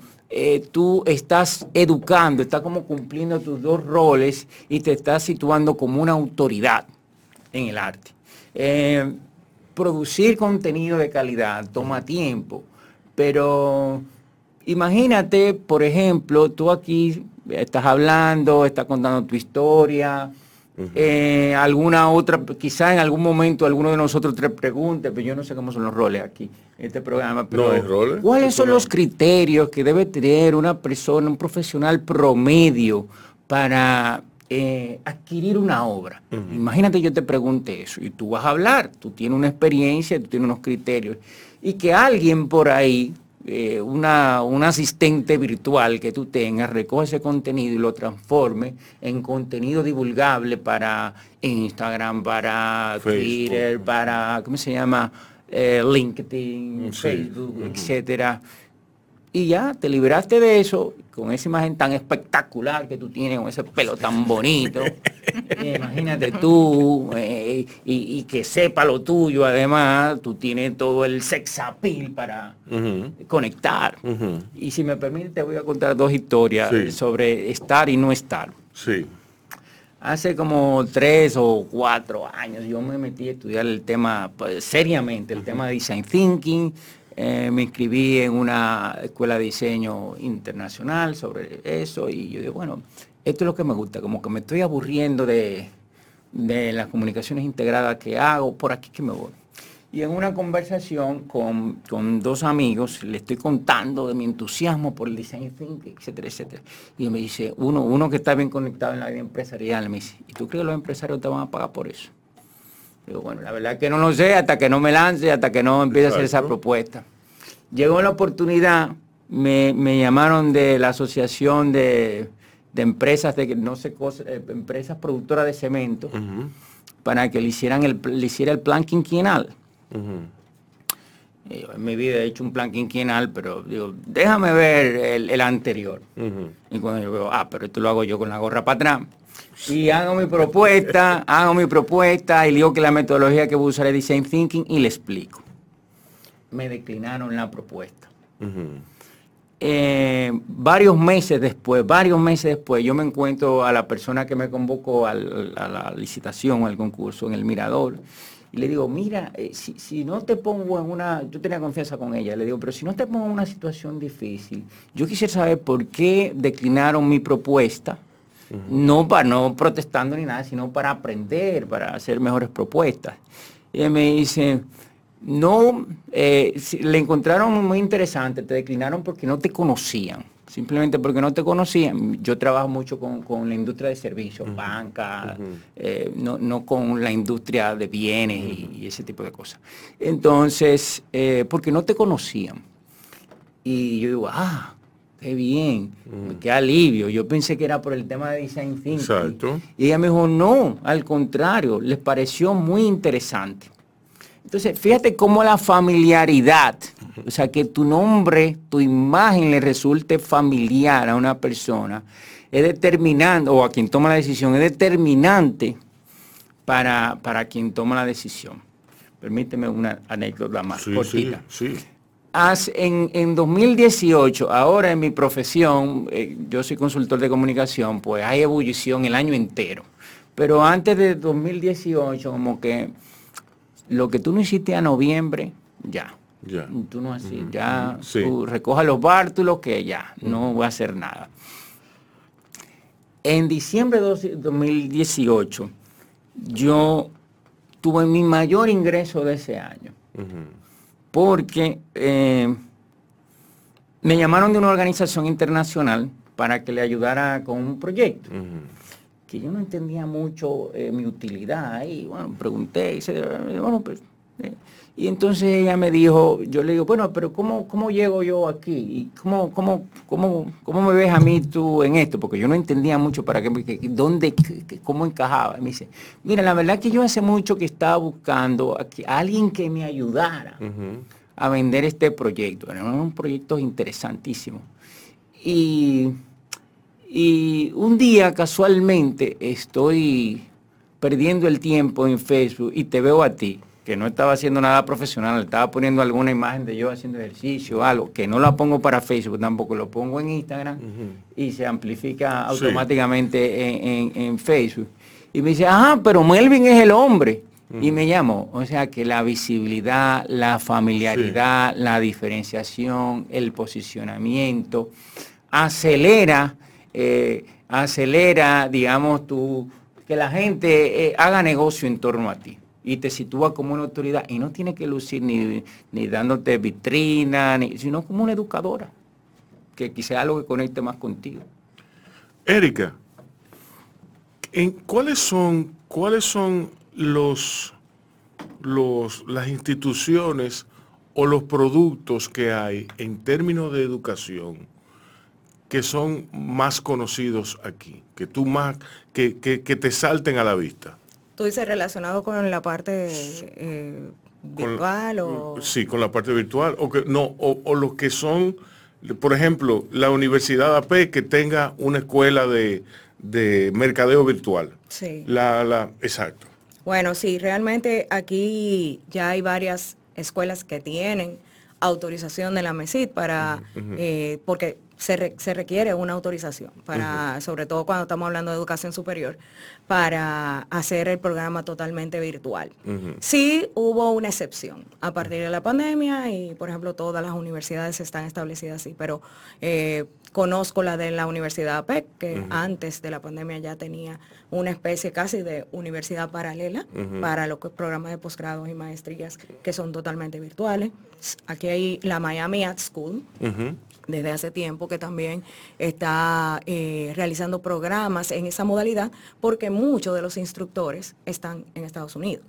tú estás educando, estás como cumpliendo tus dos roles y te estás situando como una autoridad en el arte. Eh, producir contenido de calidad toma tiempo, pero imagínate, por ejemplo, tú aquí estás hablando, estás contando tu historia, eh, alguna otra, quizá en algún momento alguno de nosotros te pregunte, pero yo no sé cómo son los roles aquí en este programa, pero ¿cuáles son los criterios que debe tener una persona, un profesional promedio para eh, adquirir una obra. Imagínate yo te pregunte eso y tú vas a hablar, tú tienes una experiencia, tú tienes unos criterios y que alguien por ahí, eh, una, un asistente virtual que tú tengas, recoge ese contenido y lo transforme en contenido divulgable para Instagram, para Twitter, para, ¿cómo se llama? Eh, LinkedIn, Facebook, etcétera y ya te liberaste de eso con esa imagen tan espectacular que tú tienes, con ese pelo tan bonito. Imagínate tú eh, y, que sepa lo tuyo, además, tú tienes todo el sex appeal para conectar. Y si me permite, te voy a contar dos historias sobre estar y no estar. Sí. Hace como tres o cuatro años yo me metí a estudiar el tema, pues, seriamente, el tema de design thinking, eh, me inscribí en una escuela de diseño internacional sobre eso y yo digo, bueno, esto es lo que me gusta, como que me estoy aburriendo de, las comunicaciones integradas que hago, por aquí que me voy. Y en una conversación con, dos amigos, le estoy contando de mi entusiasmo por el design thinking, etcétera, etcétera. Y me dice, uno, uno que está bien conectado en la vida empresarial, me dice, ¿y tú crees que los empresarios te van a pagar por eso? Digo, bueno, la verdad es que no lo sé hasta que no me lance, hasta que no empiece a hacer esa propuesta. Llegó la oportunidad, me, llamaron de la Asociación de, empresas, de no sé, eh, empresas productoras de cemento, para que le, hicieran el, le hiciera el plan quinquenal. en mi vida he hecho un plan quinquenal, pero digo, déjame ver el, anterior. Y cuando yo veo, ah, pero esto lo hago yo con la gorra para atrás. Y hago mi propuesta, hago mi propuesta y digo que la metodología que voy a usar es Design Thinking y le explico. Me declinaron la propuesta. Eh, varios meses después, varios meses después, yo me encuentro a la persona que me convocó a la licitación, al concurso en el Mirador, y le digo, mira, eh, si, no te pongo en una, yo tenía confianza con ella, le digo, pero si no te pongo en una situación difícil, yo quisiera saber por qué declinaron mi propuesta, no para no protestando ni nada, sino para aprender, para hacer mejores propuestas. Y me dice, no, eh, le encontraron muy interesante, te declinaron porque no te conocían, simplemente porque no te conocían. Yo trabajo mucho con, la industria de servicios, banca, eh, no, con la industria de bienes y, ese tipo de cosas. Entonces, eh, porque no te conocían. Y yo digo, ah, qué bien, qué alivio. Yo pensé que era por el tema de design thinking. Exacto. Y ella me dijo, no, al contrario, les pareció muy interesante. Entonces, fíjate cómo la familiaridad, o sea, que tu nombre, tu imagen le resulte familiar a una persona, es determinante, o a quien toma la decisión, es determinante para, para quien toma la decisión. Permíteme una anécdota más Sí, sí, cortita. sí. En, en 2018, ahora en mi profesión, eh, yo soy consultor de comunicación, pues hay ebullición el año entero. Pero antes de 2018, como que lo que tú no hiciste a noviembre, ya. Ya. Tú no así, ya Sí. tú recoja los bártulos que ya, no voy a hacer nada. En diciembre de 2018, yo tuve mi mayor ingreso de ese año porque eh, me llamaron de una organización internacional para que le ayudara con un proyecto que yo no entendía mucho eh, mi utilidad y bueno pregunté y, se- bueno, pues, eh, y entonces ella me dijo yo le digo bueno pero cómo cómo llego yo aquí y cómo cómo cómo cómo me ves a mí tú en esto porque yo no entendía mucho para qué dónde cómo encajaba y me dice mira la verdad que yo hace mucho que estaba buscando a, que- a alguien que me ayudara a vender este proyecto. Era un proyecto interesantísimo. Y, y un día casualmente estoy perdiendo el tiempo en Facebook y te veo a ti, que no estaba haciendo nada profesional, estaba poniendo alguna imagen de yo haciendo ejercicio, algo, que no la pongo para Facebook tampoco, lo pongo en Instagram y se amplifica Sí. automáticamente en, en- en Facebook. Y me dice, ah, pero Melvin es el hombre. Y me llamó. O sea que la visibilidad, la familiaridad, la diferenciación, el posicionamiento, acelera, eh, acelera, digamos, tu, que la gente eh, haga negocio en torno a ti y te sitúa como una autoridad y no tiene que lucir ni, ni dándote vitrina, ni, sino como una educadora, que quizá algo que conecte más contigo. Erika, ¿en cuáles son, cuáles son los, los, las instituciones o los productos que hay en términos de educación que son más conocidos aquí, que tú más, que, que- que te salten a la vista? Tú dices relacionado con la parte eh, virtual o... Sí, con la parte virtual, o que no, o, o los que son, por ejemplo, la Universidad AP que tenga una escuela de, de mercadeo virtual. Sí. La, la, exacto. Bueno, sí, realmente aquí ya hay varias escuelas que tienen autorización de la MESID para, eh, porque se, re- se requiere una autorización para, sobre todo cuando estamos hablando de educación superior, para hacer el programa totalmente virtual. Sí hubo una excepción a partir de la pandemia y, por ejemplo, todas las universidades están establecidas así, pero eh, conozco la de la Universidad APEC, que antes de la pandemia ya tenía una especie casi de universidad paralela para los programas de posgrados y maestrías que son totalmente virtuales. Aquí hay la Miami Art School, desde hace tiempo que también está eh, realizando programas en esa modalidad porque muchos de los instructores están en Estados Unidos.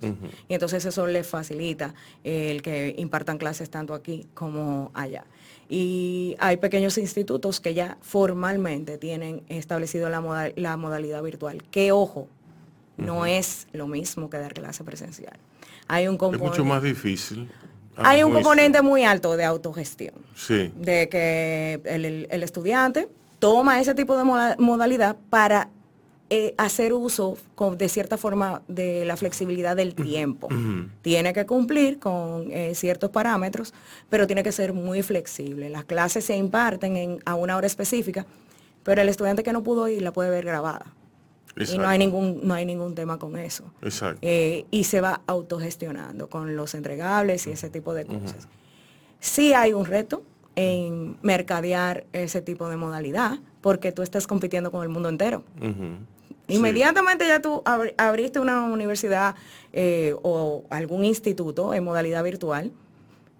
Y entonces eso les facilita eh, el que impartan clases tanto aquí como allá. Y hay pequeños institutos que ya formalmente tienen establecido la, moda- la modalidad virtual, que ojo, no es lo mismo que dar clase presencial. Hay un Es componente, mucho más difícil. Hay a un componente muy alto de autogestión Sí. de que el, el- el estudiante toma ese tipo de moda- modalidad para eh, hacer uso con- de cierta forma de la flexibilidad del tiempo. Tiene que cumplir con eh, ciertos parámetros, pero tiene que ser muy flexible. Las clases se imparten en- a una hora específica, pero el estudiante que no pudo ir la puede ver grabada. Y no hay ningún, no hay ningún tema con eso. Exacto. Eh, y se va autogestionando con los entregables y ese tipo de cosas. Sí hay un reto en mercadear ese tipo de modalidad, porque tú estás compitiendo con el mundo entero. Inmediatamente ya tú abri- abriste una universidad eh, o algún instituto en modalidad virtual,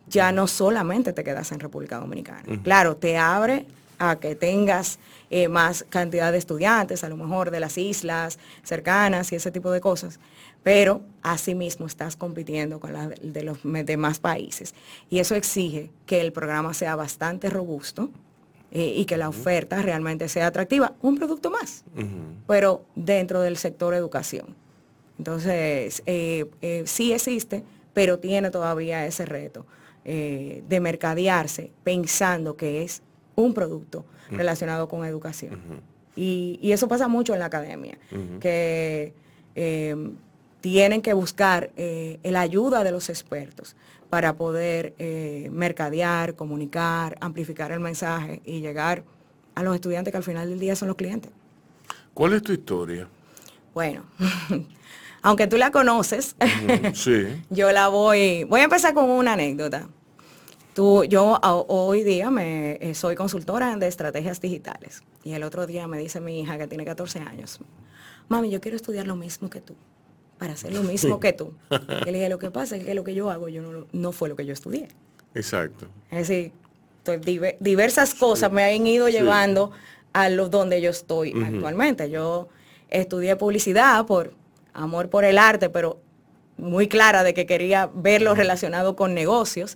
ya no solamente te quedas en República Dominicana. Claro, te abre a que tengas eh, más cantidad de estudiantes, a lo mejor de las islas cercanas y ese tipo de cosas. pero asimismo estás compitiendo con la de los demás países. Y eso exige que el programa sea bastante robusto eh, y que la oferta realmente sea atractiva. Un producto más, pero dentro del sector educación. Entonces, eh, sí existe, pero tiene todavía ese reto de mercadearse pensando que es un producto relacionado con educación. y, eso pasa mucho en la academia, que tienen que buscar eh, la ayuda de los expertos para poder eh, mercadear, comunicar, amplificar el mensaje y llegar a los estudiantes que al final del día son los clientes. ¿Cuál es tu historia? Bueno, aunque tú la conoces, yo la voy, voy a empezar con una anécdota. Tú, yo hoy día me, eh, soy consultora de estrategias digitales y el otro día me dice mi hija que tiene 14 años, mami, yo quiero estudiar lo mismo que tú para hacer lo mismo que tú. Y le dije, lo que pasa es que lo que yo hago yo no, fue lo que yo estudié. Exacto. Es decir, diversas cosas me han ido llevando a lo donde yo estoy actualmente. Yo estudié publicidad por amor por el arte, pero muy clara de que quería verlo relacionado con negocios.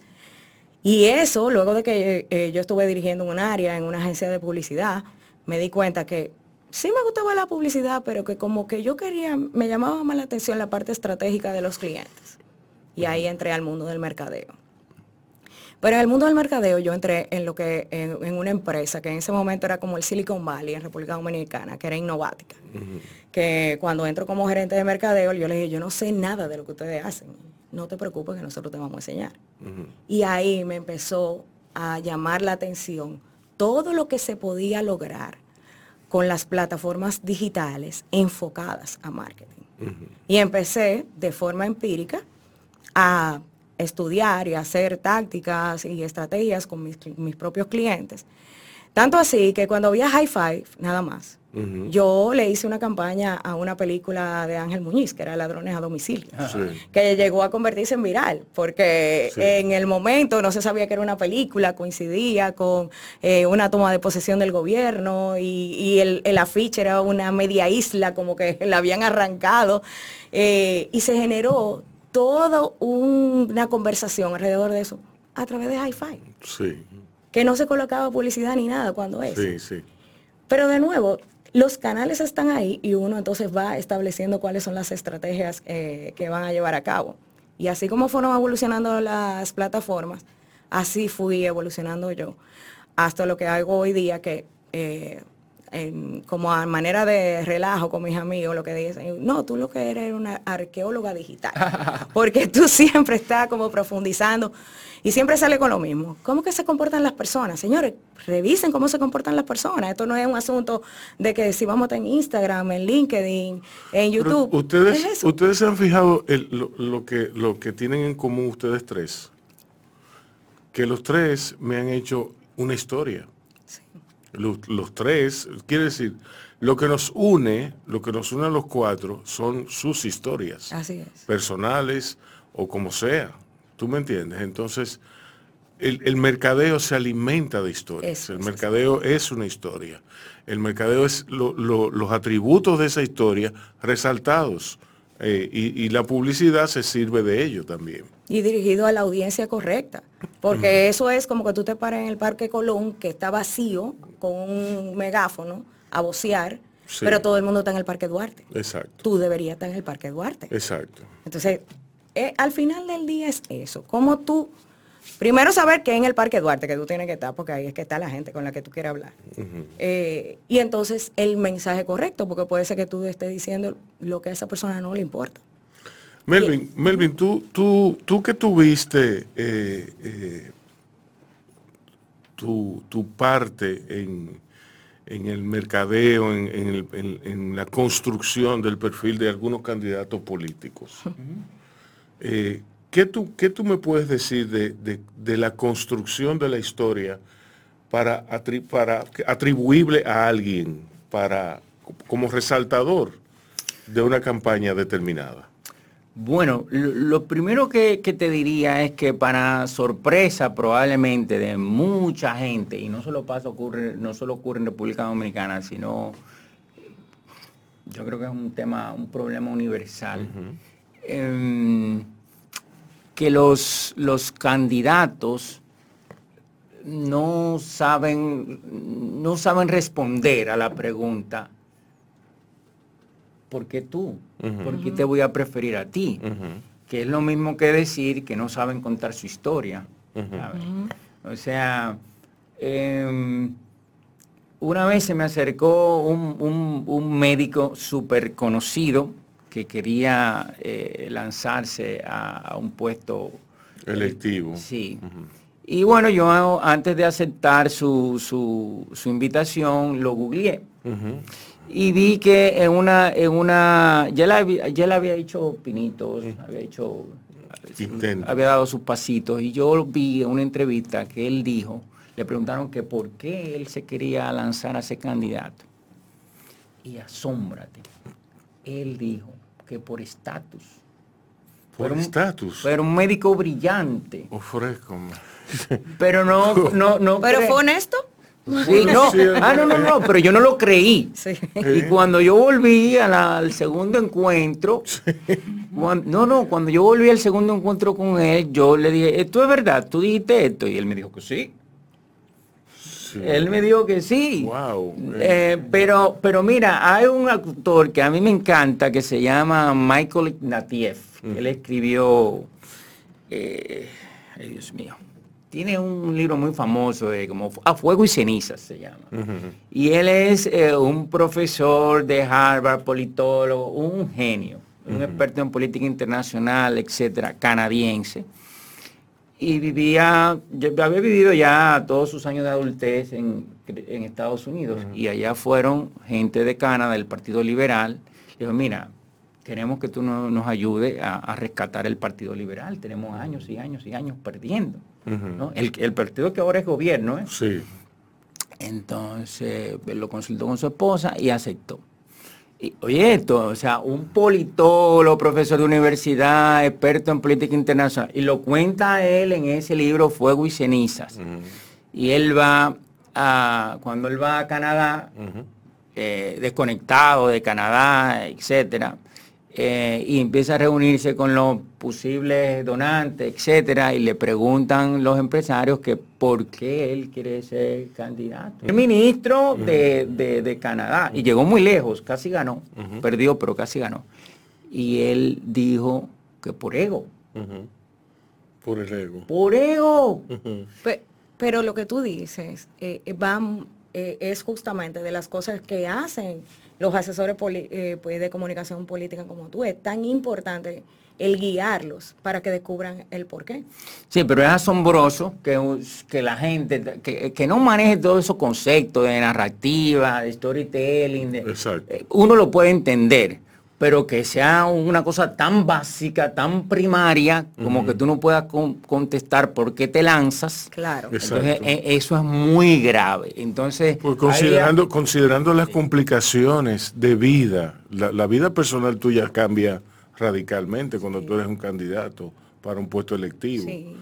Y eso, luego de que eh, yo estuve dirigiendo un área en una agencia de publicidad, me di cuenta que sí me gustaba la publicidad, pero que como que yo quería, me llamaba más la atención la parte estratégica de los clientes. Y ahí entré al mundo del mercadeo. Pero en el mundo del mercadeo yo entré en lo que en, una empresa que en ese momento era como el Silicon Valley en República Dominicana, que era Innovática. Que cuando entro como gerente de mercadeo, yo le dije, yo no sé nada de lo que ustedes hacen. No te preocupes que nosotros te vamos a enseñar. Y ahí me empezó a llamar la atención todo lo que se podía lograr con las plataformas digitales enfocadas a marketing. Y empecé de forma empírica a estudiar y hacer tácticas y estrategias con mis, mis propios clientes. Tanto así que cuando había High Five, nada más, yo le hice una campaña a una película de Ángel Muñiz, que era Ladrones a Domicilio, que llegó a convertirse en viral, porque en el momento no se sabía que era una película, coincidía con eh, una toma de posesión del gobierno y, el, afiche era una media isla, como que la habían arrancado, eh, y se generó toda una conversación alrededor de eso a través de Hi-Fi. Que no se colocaba publicidad ni nada cuando es. Sí, sí. Pero de nuevo, los canales están ahí y uno entonces va estableciendo cuáles son las estrategias eh, que van a llevar a cabo. Y así como fueron evolucionando las plataformas, así fui evolucionando yo hasta lo que hago hoy día que eh, como a manera de relajo con mis amigos, lo que dicen, no, tú lo que eres es una arqueóloga digital, porque tú siempre estás como profundizando y siempre sale con lo mismo. ¿Cómo que se comportan las personas? Señores, revisen cómo se comportan las personas. Esto no es un asunto de que si vamos a en Instagram, en LinkedIn, en YouTube. ustedes, ustedes se han fijado lo, que, lo que tienen en común ustedes tres. Que los tres me han hecho una historia. Los, tres, quiere decir, lo que nos une, lo que nos une a los cuatro son sus historias. Personales o como sea. ¿Tú me entiendes? Entonces, el, mercadeo se alimenta de historias. el mercadeo es una historia. El mercadeo es los atributos de esa historia resaltados. Eh, y, la publicidad se sirve de ello también. Y dirigido a la audiencia correcta. Porque eso es como que tú te paras en el Parque Colón, que está vacío, con un megáfono, a vocear, pero todo el mundo está en el Parque Duarte. Exacto. Tú deberías estar en el Parque Duarte. Exacto. Entonces, eh, al final del día es eso, como tú, primero saber que en el Parque Duarte, que tú tienes que estar, porque ahí es que está la gente con la que tú quieres hablar. Eh, y entonces el mensaje correcto, porque puede ser que tú estés diciendo lo que a esa persona no le importa. Melvin, Melvin, tú, tú, tú que tuviste eh, tu, parte en, el mercadeo, en, la construcción del perfil de algunos candidatos políticos. Eh, ¿qué, tú, ¿Qué tú me puedes decir de, la construcción de la historia para, para atribuible a alguien para, como resaltador de una campaña determinada? Bueno, lo primero que, te diría es que para sorpresa probablemente de mucha gente, y no solo pasa ocurre, no solo ocurre en República Dominicana, sino yo creo que es un tema, un problema universal em, que los, los candidatos no saben, no saben responder a la pregunta, ¿por qué tú? ¿Por qué te voy a preferir a ti? Que es lo mismo que decir que no saben contar su historia. ¿sabes? O sea, em, una vez se me acercó un, un- un médico súper conocido que quería eh, lanzarse a, a un puesto Electivo. Sí. Y bueno, yo antes de aceptar su, su- su invitación lo googleé y vi que en una, en una, ya le había, ya le había hecho pinitos, había hecho, Intento. había dado sus pasitos y yo vi en una entrevista que él dijo, le preguntaron que por qué él se quería lanzar a ser candidato. Y asómbrate, él dijo que por estatus. Por estatus. Pero un médico brillante. Ofrézcome. Pero no, no, no. Pero fue honesto. Sí, no. Ah, no, no, no, pero yo no lo creí. Sí. Y cuando yo volví a la- al segundo encuentro, no, no, cuando yo volví al segundo encuentro con él, yo le dije, ¿esto es verdad? ¿Tú dijiste esto? Y él me dijo que sí. Sí. Él me dijo que sí. Wow. Eh, pero, pero mira, hay un autor que a mí me encanta que se llama Michael Ignatieff. Él escribió, eh, ay Dios mío, tiene un libro muy famoso de como A Fuego y Cenizas se llama. Y él es eh, un profesor de Harvard, politólogo, un genio, un experto en política internacional, etcétera, canadiense. Y vivía, yo había vivido ya todos sus años de adultez en, en Estados Unidos. Y allá fueron gente de Canadá, del Partido Liberal, dijo, mira, queremos que tú no- nos ayudes a, a rescatar el Partido Liberal, tenemos años y años y años perdiendo. ¿No? el, el partido que ahora es gobierno, ¿eh? Sí. Entonces él lo consultó con su esposa y aceptó. Y, oye, esto, o sea, un politólogo, profesor de universidad, experto en política internacional, y lo cuenta él en ese libro Fuego y Cenizas. Y él va a, cuando él va a Canadá, eh, desconectado de Canadá, etcétera, eh, y empieza a reunirse con los posibles donantes, etcétera, y le preguntan los empresarios que por qué él quiere ser candidato. El ministro de, de- de Canadá, y llegó muy lejos, casi ganó, perdió, pero casi ganó. Y él dijo que por ego. Por el ego. por ego. Pero lo que tú dices eh, eh, va, eh, es justamente de las cosas que hacen los asesores eh, pues, de comunicación política como tú. Es tan importante el guiarlos para que descubran el porqué. Sí, pero es asombroso que, que la gente, que, que no maneje todos esos conceptos de narrativa, de storytelling, de- Exacto. eh, uno lo puede entender, pero que sea una cosa tan básica, tan primaria, como que tú no puedas con- contestar por qué te lanzas. Claro. Exacto. Entonces, eh, eso es muy grave. Entonces, Pues considerando, considerando las complicaciones de vida, la, la vida personal tuya cambia radicalmente cuando tú eres un candidato para un puesto electivo. Sí.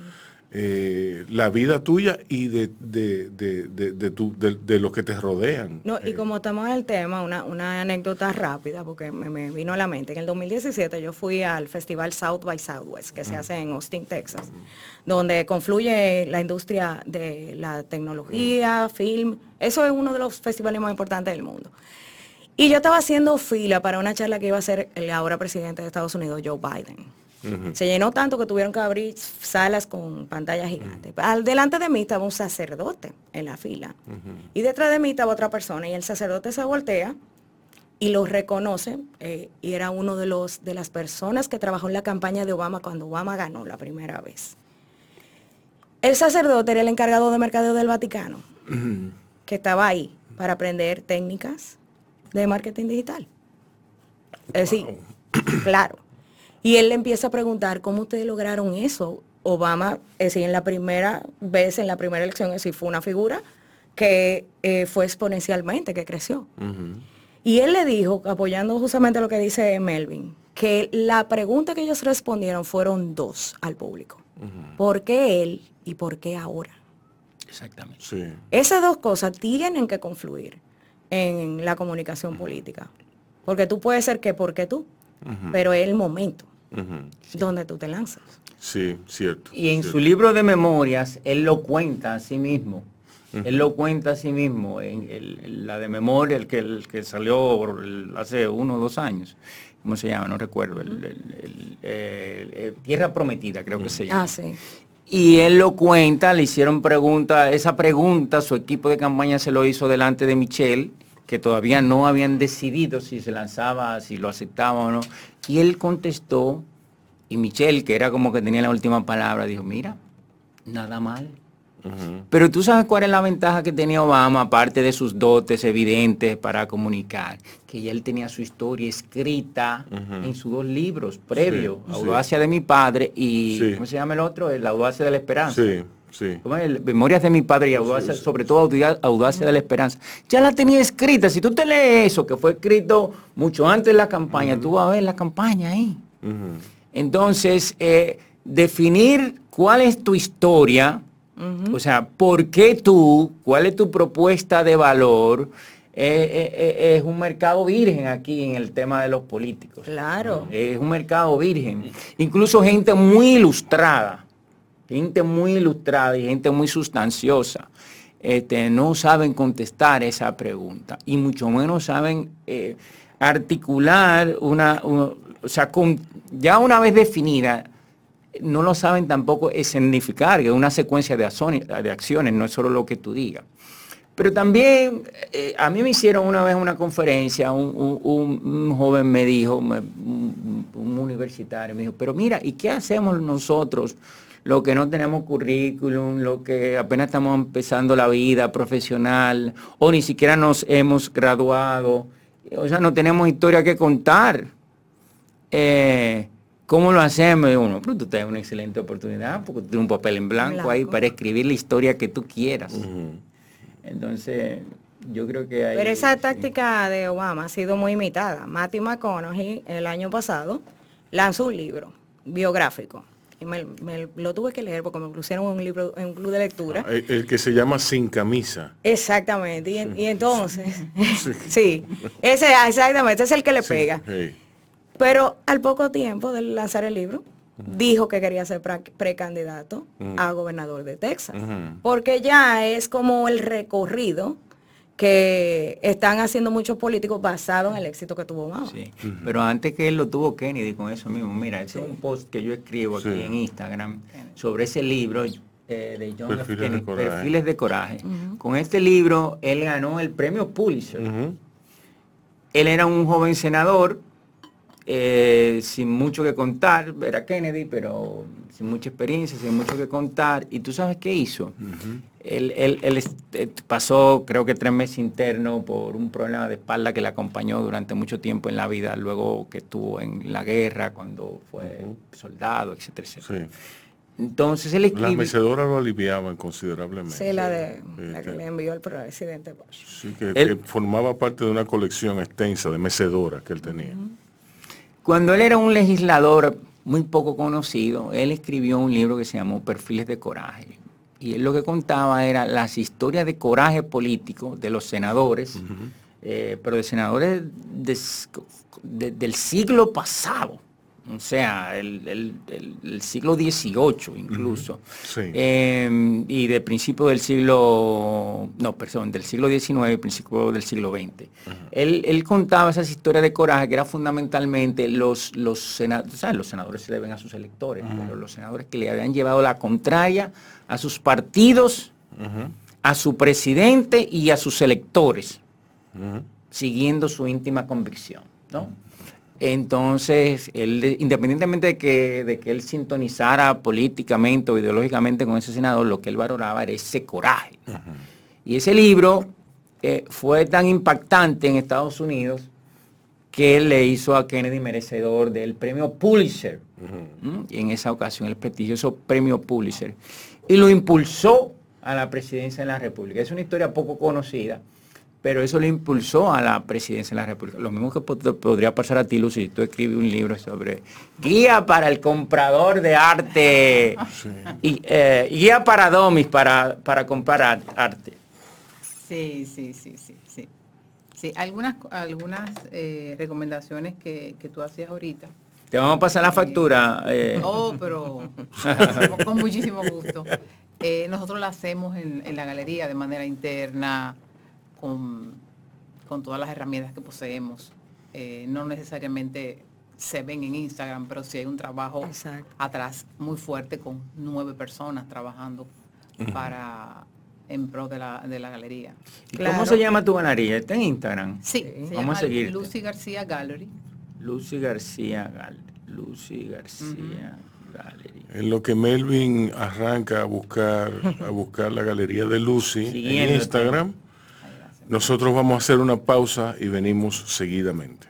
Eh, la vida tuya y de, de, de, de, de tu- de- los que te rodean. No, y Eh, como estamos en el tema, una, una anécdota rápida, porque me, me vino a la mente. En el 2017 yo fui al festival South by Southwest, que se hace en Austin, Texas, donde confluye la industria de la tecnología, film. Eso es uno de los festivales más importantes del mundo. Y yo estaba haciendo fila para una charla que iba a hacer el ahora presidente de Estados Unidos, Joe Biden. Se llenó tanto que tuvieron que abrir salas con pantallas gigantes. Al delante de mí estaba un sacerdote en la fila. Y detrás de mí estaba otra persona. Y el sacerdote se voltea y lo reconoce. eh, y era uno de, los, de las personas que trabajó en la campaña de Obama cuando Obama ganó la primera vez. El sacerdote era el encargado de mercadeo del Vaticano, que estaba ahí para aprender técnicas de marketing digital. Es decir, claro. Y él le empieza a preguntar cómo ustedes lograron eso. Obama, es decir, en la primera vez, en la primera elección, es decir, fue una figura que eh, fue exponencialmente, que creció. Y él le dijo, apoyando justamente lo que dice Melvin, que la pregunta que ellos respondieron fueron dos al público. ¿Por qué él y por qué ahora? Exactamente. Sí. Esas dos cosas tienen que confluir en la comunicación política. Porque tú puedes ser que porque tú, pero es el momento. Donde tú te lanzas. Sí, cierto. Y en cierto. su libro de memorias, él lo cuenta a sí mismo. Él lo cuenta a sí mismo, en, el- en la de memoria, el que, el que salió hace uno o dos años. ¿Cómo se llama? No recuerdo. el- el- el- el- el Tierra Prometida, creo que se llama. Ah, sí. Y él lo cuenta, le hicieron pregunta, esa pregunta su equipo de campaña se lo hizo delante de Michelle, que todavía no habían decidido si se lanzaba, si lo aceptaba o no. Y él contestó, y Michelle, que era como que tenía la última palabra, dijo, mira, nada mal. Pero tú sabes cuál es la ventaja que tenía Obama, aparte de sus dotes evidentes para comunicar, que ya él tenía su historia escrita en sus dos libros previos, Sí, sí. Audacia de mi padre y, Sí. ¿cómo se llama el otro? El Audacia de la Esperanza. Sí, sí. ¿Cómo es? El Memorias de mi padre y audacia, sobre todo Audacia, Audacia de la Esperanza. Ya la tenía escrita. Si tú te lees eso, que fue escrito mucho antes de la campaña, tú vas a ver la campaña ahí. Entonces, eh, definir cuál es tu historia, o sea, por qué tú, cuál es tu propuesta de valor, eh, eh, eh, es un mercado virgen aquí en el tema de los políticos. Claro. Es un mercado virgen. Incluso gente muy ilustrada, gente muy ilustrada y gente muy sustanciosa, este, no saben contestar esa pregunta y mucho menos saben eh, articular una, o sea, con, ya una vez definida, no lo saben tampoco escenificar, que es una secuencia de, acciones, no es solo lo que tú digas. Pero también eh, a mí me hicieron una vez una conferencia, un, joven me dijo, un universitario, me dijo, pero mira, ¿y qué hacemos nosotros, los que no tenemos currículum, los que apenas estamos empezando la vida profesional, o ni siquiera nos hemos graduado, o sea, no tenemos historia que contar? Eh, ¿Cómo lo hacemos? Y uno, pero tú tienes una excelente oportunidad porque tú tienes un papel en blanco, ahí para escribir la historia que tú quieras. Entonces, yo creo que hay... Pero esa sí. táctica de Obama ha sido muy imitada. Matthew McConaughey el año pasado lanzó un libro biográfico. Y me, me lo tuve que leer porque me pusieron un libro en un club de lectura. El, el que se llama Sin Camisa. Exactamente. Y, en- y entonces, sí, ese exactamente, ese es el que le Sí, pega. Pero al poco tiempo de lanzar el libro, dijo que quería ser precandidato a gobernador de Texas. Porque ya es como el recorrido que están haciendo muchos políticos basado en el éxito que tuvo Obama. Sí, Pero antes que él lo tuvo Kennedy con eso mismo, mira, ese es un post que yo escribo aquí Sí. en Instagram sobre ese libro eh, de John F. Perfiles de Kennedy, coraje. Perfiles de Coraje. Con este libro él ganó el premio Pulitzer. Él era un joven senador, eh, sin mucho que contar, era Kennedy, pero sin mucha experiencia, sin mucho que contar. ¿Y tú sabes qué hizo? Él, él- él eh, pasó creo que tres meses interno por un problema de espalda que le acompañó durante mucho tiempo en la vida, luego que estuvo en la guerra, cuando fue soldado, etcétera, etcétera. Sí. Entonces él Las escribe... mecedoras lo aliviaban considerablemente. Sí, la de Sí, la que que- le envió el presidente Bush. Sí, que, Él- que formaba parte de una colección extensa de mecedoras que él tenía. Cuando él era un legislador muy poco conocido, él escribió un libro que se llamó Perfiles de Coraje. Y él lo que contaba era las historias de coraje político de los senadores, eh, pero de senadores de- del siglo pasado, o sea, el, el- el- el siglo XVIII incluso. Sí. Eh, y de principio del siglo, no, perdón, del siglo XIX y principio del siglo XX. él, él contaba esas historias de coraje que era fundamentalmente los, los, sena- ¿sabes? los senadores se deben a sus electores, pero los senadores que le habían llevado la contraria a sus partidos, a su presidente y a sus electores, siguiendo su íntima convicción, ¿no? Entonces, él, independientemente de que, de que él sintonizara políticamente o ideológicamente con ese senador, lo que él valoraba era ese coraje. Y ese libro eh, fue tan impactante en Estados Unidos que le hizo a Kennedy merecedor del premio Pulitzer. ¿m? Y en esa ocasión el prestigioso premio Pulitzer. Y lo impulsó a la presidencia de la República. Es una historia poco conocida, pero eso le impulsó a la presidencia de la República. Lo mismo que pod- podría pasar a ti, Lucy, si tú escribes un libro sobre guía para el comprador de arte y eh, guía para domis para, para comprar ar- arte. Sí, sí, sí, sí, sí. Sí, algunas, algunas eh, recomendaciones que, que tú hacías ahorita Te vamos a pasar la factura. eh. Oh, pero con muchísimo gusto. Eh, nosotros la hacemos en, en la galería de manera interna, con, con todas las herramientas que poseemos. Eh, no necesariamente se ven en Instagram, pero sí hay un trabajo Exacto. atrás muy fuerte con nueve personas trabajando para en pro de la, de la galería. ¿Y Claro. ¿Cómo se llama tu galería? ¿Está en Instagram? Sí, Sí. se Vamos llama a seguirte. Lucy García Gallery. Lucy García Gal Lucy García Gallery. En lo que Melvin arranca a buscar, a buscar la galería de Lucy en. Instagram, nosotros vamos a hacer una pausa y venimos seguidamente.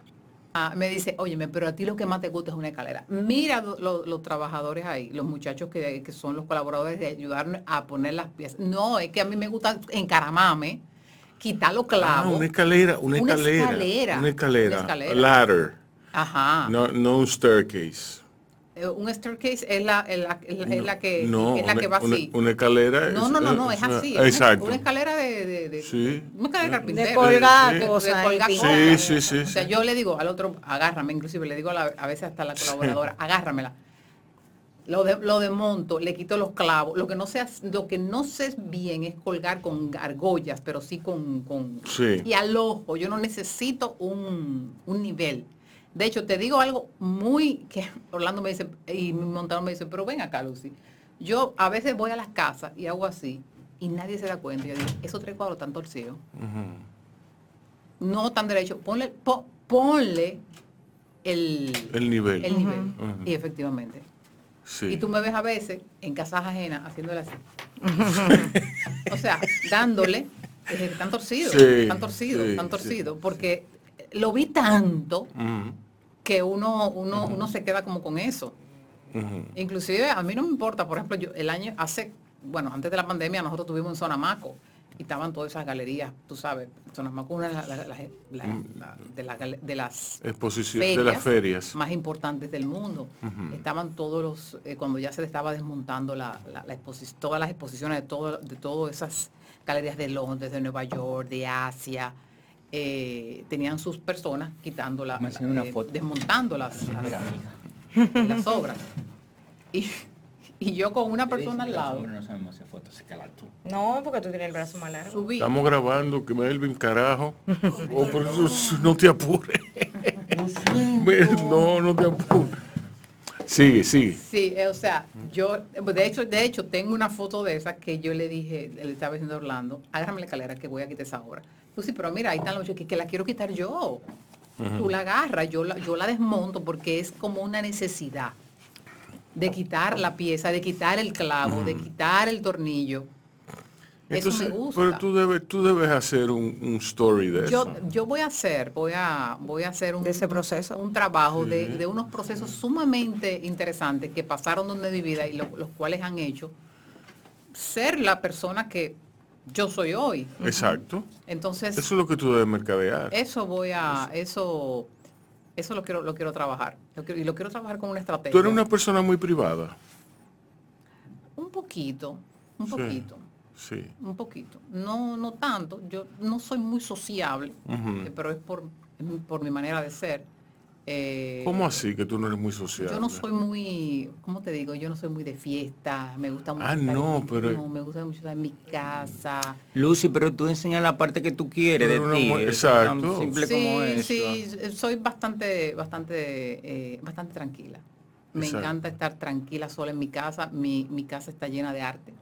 Ah, me dice, óyeme, pero a ti lo que más te gusta es una escalera. Mira lo- lo- los trabajadores ahí, los muchachos que, que son los colaboradores de ayudarme a poner las piezas. No, es que a mí me gusta encaramarme, quitar los Ah, clavos. una escalera, una Una escalera. escalera, Una escalera. una escalera. Ladder. Ajá. No, no un staircase. Un staircase es la, es la, es la- es la que, No, es la una, que va una- así. una escalera. no, no, no, no, es una- así. es una- Exacto. Una, escalera de, de, de- Sí. una escalera de carpintero. De colgar Sí. cosas. de colgar cosas. Sí, sí, sí. O sea, sí. yo le digo al otro, agárrame, inclusive le digo a, la- a veces hasta a la colaboradora, agárramela. Lo, de, lo desmonto, le quito los clavos. Lo que no sé, lo que no sé bien es colgar con argollas, pero sí con, con Sí. y al ojo. Yo no necesito un, un nivel. De hecho, te digo algo muy que Orlando me dice, y mi montador me dice, pero ven acá, Lucy. Yo a veces voy a las casas y hago así, y nadie se da cuenta. Y yo digo, esos tres cuadros están torcidos no tan derecho, ponle, po- ponle el, El nivel. el nivel. Y efectivamente. Sí. Y tú me ves a veces en casas ajenas haciéndole así. o sea, dándole, están torcidos, Sí, están torcidos, sí, están torcidos, porque lo vi tanto que uno, uno, uno se queda como con eso. Inclusive a mí no me importa, por ejemplo, yo el año hace, bueno, antes de la pandemia nosotros tuvimos en Zona Maco y estaban todas esas galerías, tú sabes, Zona Maco una de, las- la- la- la- la- de, las Exposición de las ferias. más importantes del mundo. Estaban todos los, eh, cuando ya se le estaba desmontando la, todas las exposiciones de, todo, de todas esas galerías de Londres, de Nueva York, de Asia, eh, tenían sus personas una eh, foto. desmontando las, las, las obras. Y, y yo con una persona al lado, No sabemos hacer fotos, se cala tú. No, porque tú tienes el brazo más largo. subí. Estamos grabando, que Melvin, carajo. Oh, por eso, no te apures. no, no te apures. Sigue, sigue. Sí, eh, o sea, yo, de hecho, de hecho, tengo una foto de esa que yo le dije, le estaba diciendo a Orlando, agárrame la escalera que voy a quitar esa obra. Pues sí, pero mira, ahí están los que, que la quiero quitar yo. Tú la agarras, yo la, yo la desmonto porque es como una necesidad de quitar la pieza, de quitar el clavo, de quitar el tornillo. Entonces, eso me gusta. pero tú debes, tú debes hacer un, un story de eso. Yo, yo voy a hacer, voy a, voy a hacer un, De ese proceso. un trabajo de, de unos procesos sumamente interesantes que pasaron donde mi vida y lo- los cuales han hecho ser la persona que yo soy hoy. Exacto. Entonces, Eso es lo que tú debes mercadear. eso voy a, eso, eso lo quiero, lo quiero trabajar. Lo quiero- y lo quiero trabajar con una estrategia. Tú eres una persona muy privada. Un poquito, un Sí. poquito. Sí. un poquito. No, no tanto. Yo no soy muy sociable, eh, pero es por, por mi manera de ser. Eh, ¿Cómo así que tú no eres muy social? Yo no soy muy, ¿cómo te digo? Yo no soy muy de fiesta. Me gusta mucho. Ah, estar no, en- pero- no, me gusta mucho estar en mi casa. Lucy, pero tú enseñas la parte que tú quieres Pero de ti. exacto. simple Sí, como eso. sí, soy bastante, bastante, eh, bastante tranquila. Me Exacto. encanta estar tranquila sola en mi casa. Mi, mi casa está llena de arte,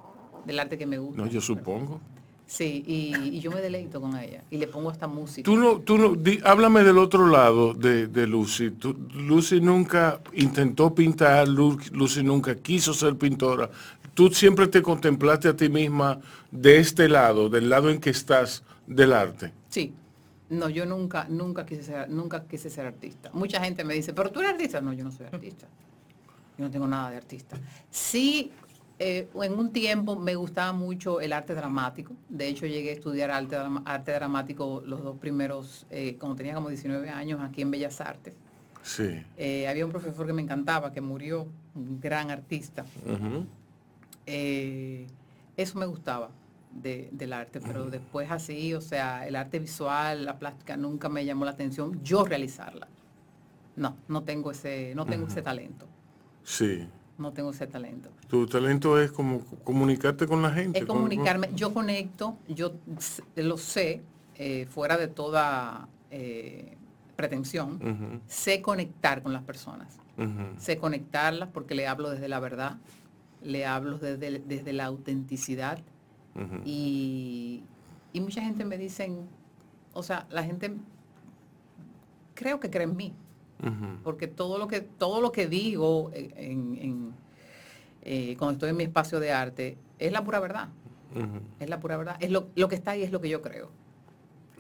del arte que me gusta. No, yo supongo. Sí, y, y yo me deleito con ella. Y le pongo esta música. Tú no, tú no, di- háblame del otro lado de, de Lucy. Tú- Lucy nunca intentó pintar, Lu- Lucy nunca quiso ser pintora. Tú siempre te contemplaste a ti misma de este lado, del lado en que estás del arte. Sí. No, yo nunca, nunca quise ser, nunca quise ser artista. Mucha gente me dice, pero tú eres artista. No, yo no soy artista. Yo no tengo nada de artista. Sí, eh, en un tiempo me gustaba mucho el arte dramático. De hecho, llegué a estudiar arte, dramático los dos primeros, eh, cuando tenía como 19 años, aquí en Bellas Artes. Sí. Eh, había un profesor que me encantaba, que murió, un gran artista. Eh, eso me gustaba de- del arte, pero después así, o sea, el arte visual, la plástica, nunca me llamó la atención yo realizarla. no, no tengo ese, no tengo ese talento. Sí. No tengo ese talento. Tu talento es como comunicarte con la gente. Es comunicarme. Yo conecto, yo lo sé, eh, fuera de toda eh, pretensión, sé conectar con las personas. Sé conectarlas porque le hablo desde la verdad, le hablo desde, desde la autenticidad y, y mucha gente me dicen, o sea, la gente creo que cree en mí, Porque todo lo que, todo lo que digo en, en, eh, cuando estoy en mi espacio de arte es la pura verdad, es la pura verdad, es lo, lo que está ahí es lo que yo creo.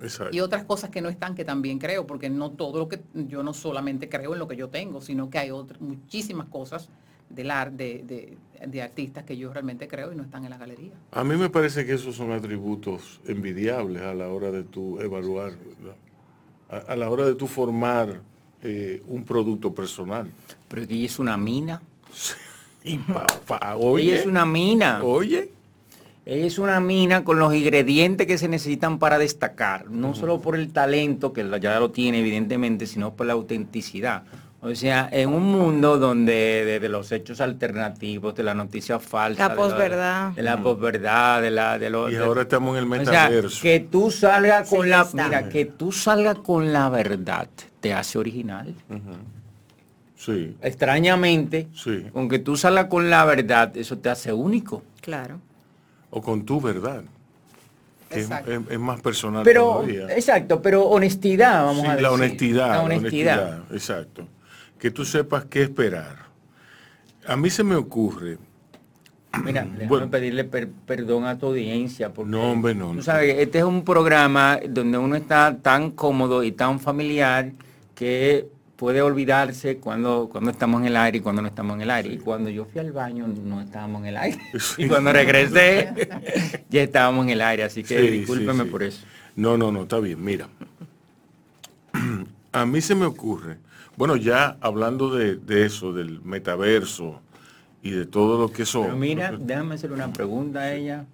Exacto. Y otras cosas que no están que también creo, porque no todo lo que yo no solamente creo en lo que yo tengo, sino que hay otras muchísimas cosas del arte de, de- de artistas que yo realmente creo y no están en la galería. A mí me parece que esos son atributos envidiables a la hora de tu evaluar, a, a la hora de tu formar eh, un producto personal. Pero ella es una mina. Y pa, pa, oye, ella es una mina. oye, Ella es una mina con los ingredientes que se necesitan para destacar, no solo por el talento, que ya lo tiene evidentemente, sino por la autenticidad. O sea, en un mundo donde de, de los hechos alternativos, de la noticia falsa, La posverdad. de la posverdad, de la de los y de- ahora estamos en el o sea, metaverso. que tú salgas con Sí, la mira, que tú salgas con la verdad te hace original. Sí, Extrañamente, sí. con que tú salgas con la verdad, eso te hace único. Claro. O con tu verdad. es, Exacto. es- es más personal Pero, exacto, pero honestidad, vamos Sí, a decir. la honestidad, La la honestidad. exacto. Que tú sepas qué esperar. A mí se me ocurre, Mira, déjame Bueno. pedirle per- perdón a tu audiencia. Porque, No, hombre, no, Tú no. sabes, este es un programa donde uno está tan cómodo y tan familiar que puede olvidarse cuando, cuando estamos en el aire y cuando no estamos en el aire. Y cuando yo fui al baño no estábamos en el aire. Sí. Y cuando regresé ya estábamos en el aire. Así que Sí, discúlpeme por eso. No, no, no, está bien. Mira, a mí se me ocurre, bueno, ya hablando de, de eso, del metaverso y de todo lo que eso... Pero mira, déjame hacerle una pregunta a ella.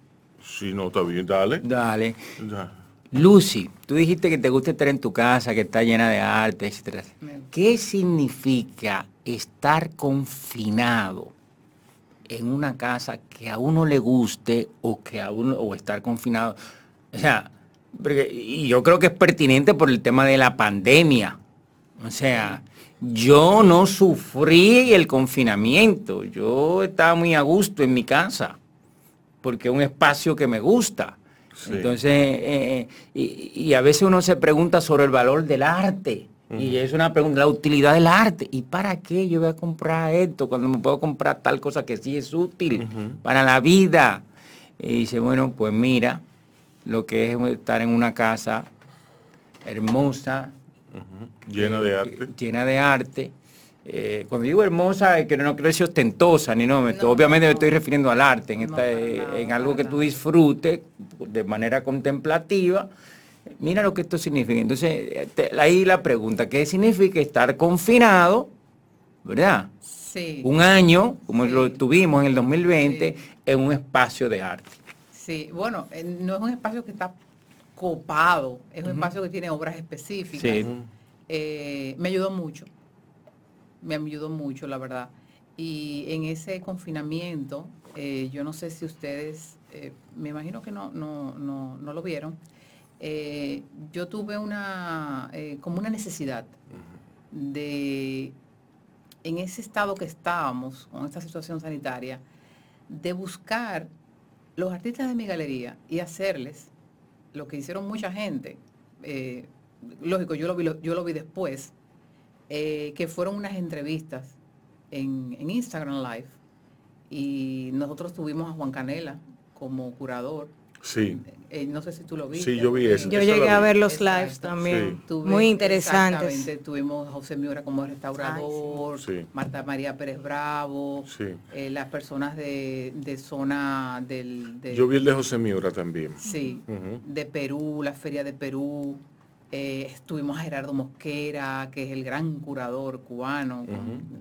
Sí, no, está bien, dale. Dale. Ya. Lucy, tú dijiste que te gusta estar en tu casa, que está llena de arte, etcétera. ¿Qué significa estar confinado en una casa que a uno le guste o que a uno o estar confinado? O sea, porque- y yo creo que es pertinente por el tema de la pandemia. O sea, yo no sufrí el confinamiento, yo estaba muy a gusto en mi casa porque es un espacio que me gusta. Sí. Entonces, eh, y, y a veces uno se pregunta sobre el valor del arte. Y es una pregunta, la utilidad del arte. ¿Y para qué yo voy a comprar esto cuando me puedo comprar tal cosa que sí es útil para la vida? Y dice, bueno, pues mira, lo que es estar en una casa hermosa, Llena de eh, arte. Llena de arte. Eh, cuando digo hermosa, es que no decir ostentosa, ni no, me estoy- obviamente me estoy refiriendo al arte, en, esta, eh, en algo que tú disfrutes de manera contemplativa. Mira lo que esto significa. Entonces, te- ahí la pregunta, ¿qué significa estar confinado, verdad? Sí. Un año, como Sí. lo tuvimos en el 2020, Sí. en un espacio de arte. Sí, bueno, no es un espacio que está copado, es un espacio que tiene obras específicas. Sí. Eh, me ayudó mucho, me ayudó mucho, la verdad. Y en ese confinamiento, eh, yo no sé si ustedes, eh, me imagino que no, no, no, no lo vieron, eh, yo tuve una, como una necesidad de, en ese estado que estábamos, con esta situación sanitaria, de buscar los artistas de mi galería y hacerles lo que hicieron mucha gente, lógico, yo lo vi, yo lo vi después, eh, que fueron unas entrevistas en, en Instagram Live y nosotros tuvimos a Juan Canela como curador. Sí, Eh, no sé si tú lo viste. sí, yo vi eso. Yo eso llegué a vi. ver los Exacto. lives también. Sí. Tuve- Muy interesantes. Exactamente, tuvimos a José Miura como restaurador, Sí. Marta María Pérez Bravo, Sí. eh, las personas de, de zona del... de- Yo vi el de José Miura también. Sí, de Perú, la Feria de Perú. Eh, estuvimos a Gerardo Mosquera, que es el gran curador cubano,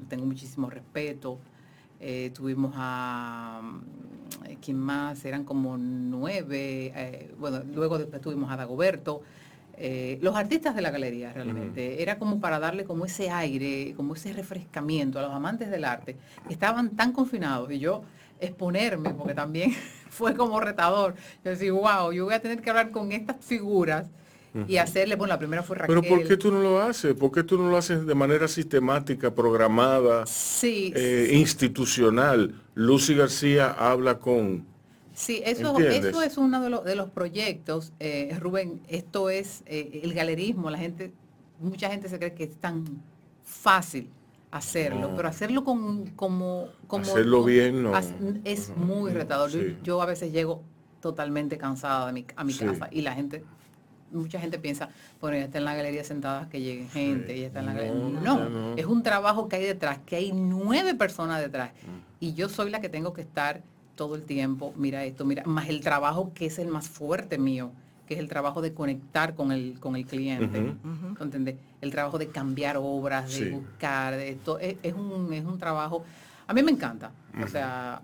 tengo muchísimo respeto. Eh, tuvimos a, mm, ¿quién más? Eran como nueve. eh, bueno, luego después tuvimos a Dagoberto. los artistas de la galería realmente. Era como para darle como ese aire, como ese refrescamiento a los amantes del arte, que estaban tan confinados y yo exponerme, porque también fue como retador. Yo decía, wow, yo voy a tener que hablar con estas figuras y hacerle, bueno, la primera fue Raquel. Pero ¿por qué tú no lo haces? ¿Por qué tú no lo haces de manera sistemática, programada, Sí, eh, institucional? Lucy García habla con... Sí, eso, ¿Entiendes? eso es uno de los, de los proyectos, eh, Rubén. Esto es eh, el galerismo. La gente, mucha gente se cree que es tan fácil hacerlo, No. pero hacerlo con, como, como Hacerlo bien, no. es muy retador. Yo- a veces llego totalmente cansada de mi, a mi Sí. casa y la gente, mucha gente piensa, bueno, ya está en la galería sentada que llegue gente, ya está en la galería. No, No, ya no. es un trabajo que hay detrás, que hay nueve personas detrás. Mm. Y yo soy la que tengo que estar todo el tiempo, mira esto, mira, más el trabajo que es el más fuerte mío, que es el trabajo de conectar con el, con el cliente. Ujú. ¿entiendes? El trabajo de cambiar obras, de Sí. buscar, de esto, es, es un, es un trabajo, a mí me encanta. O sea,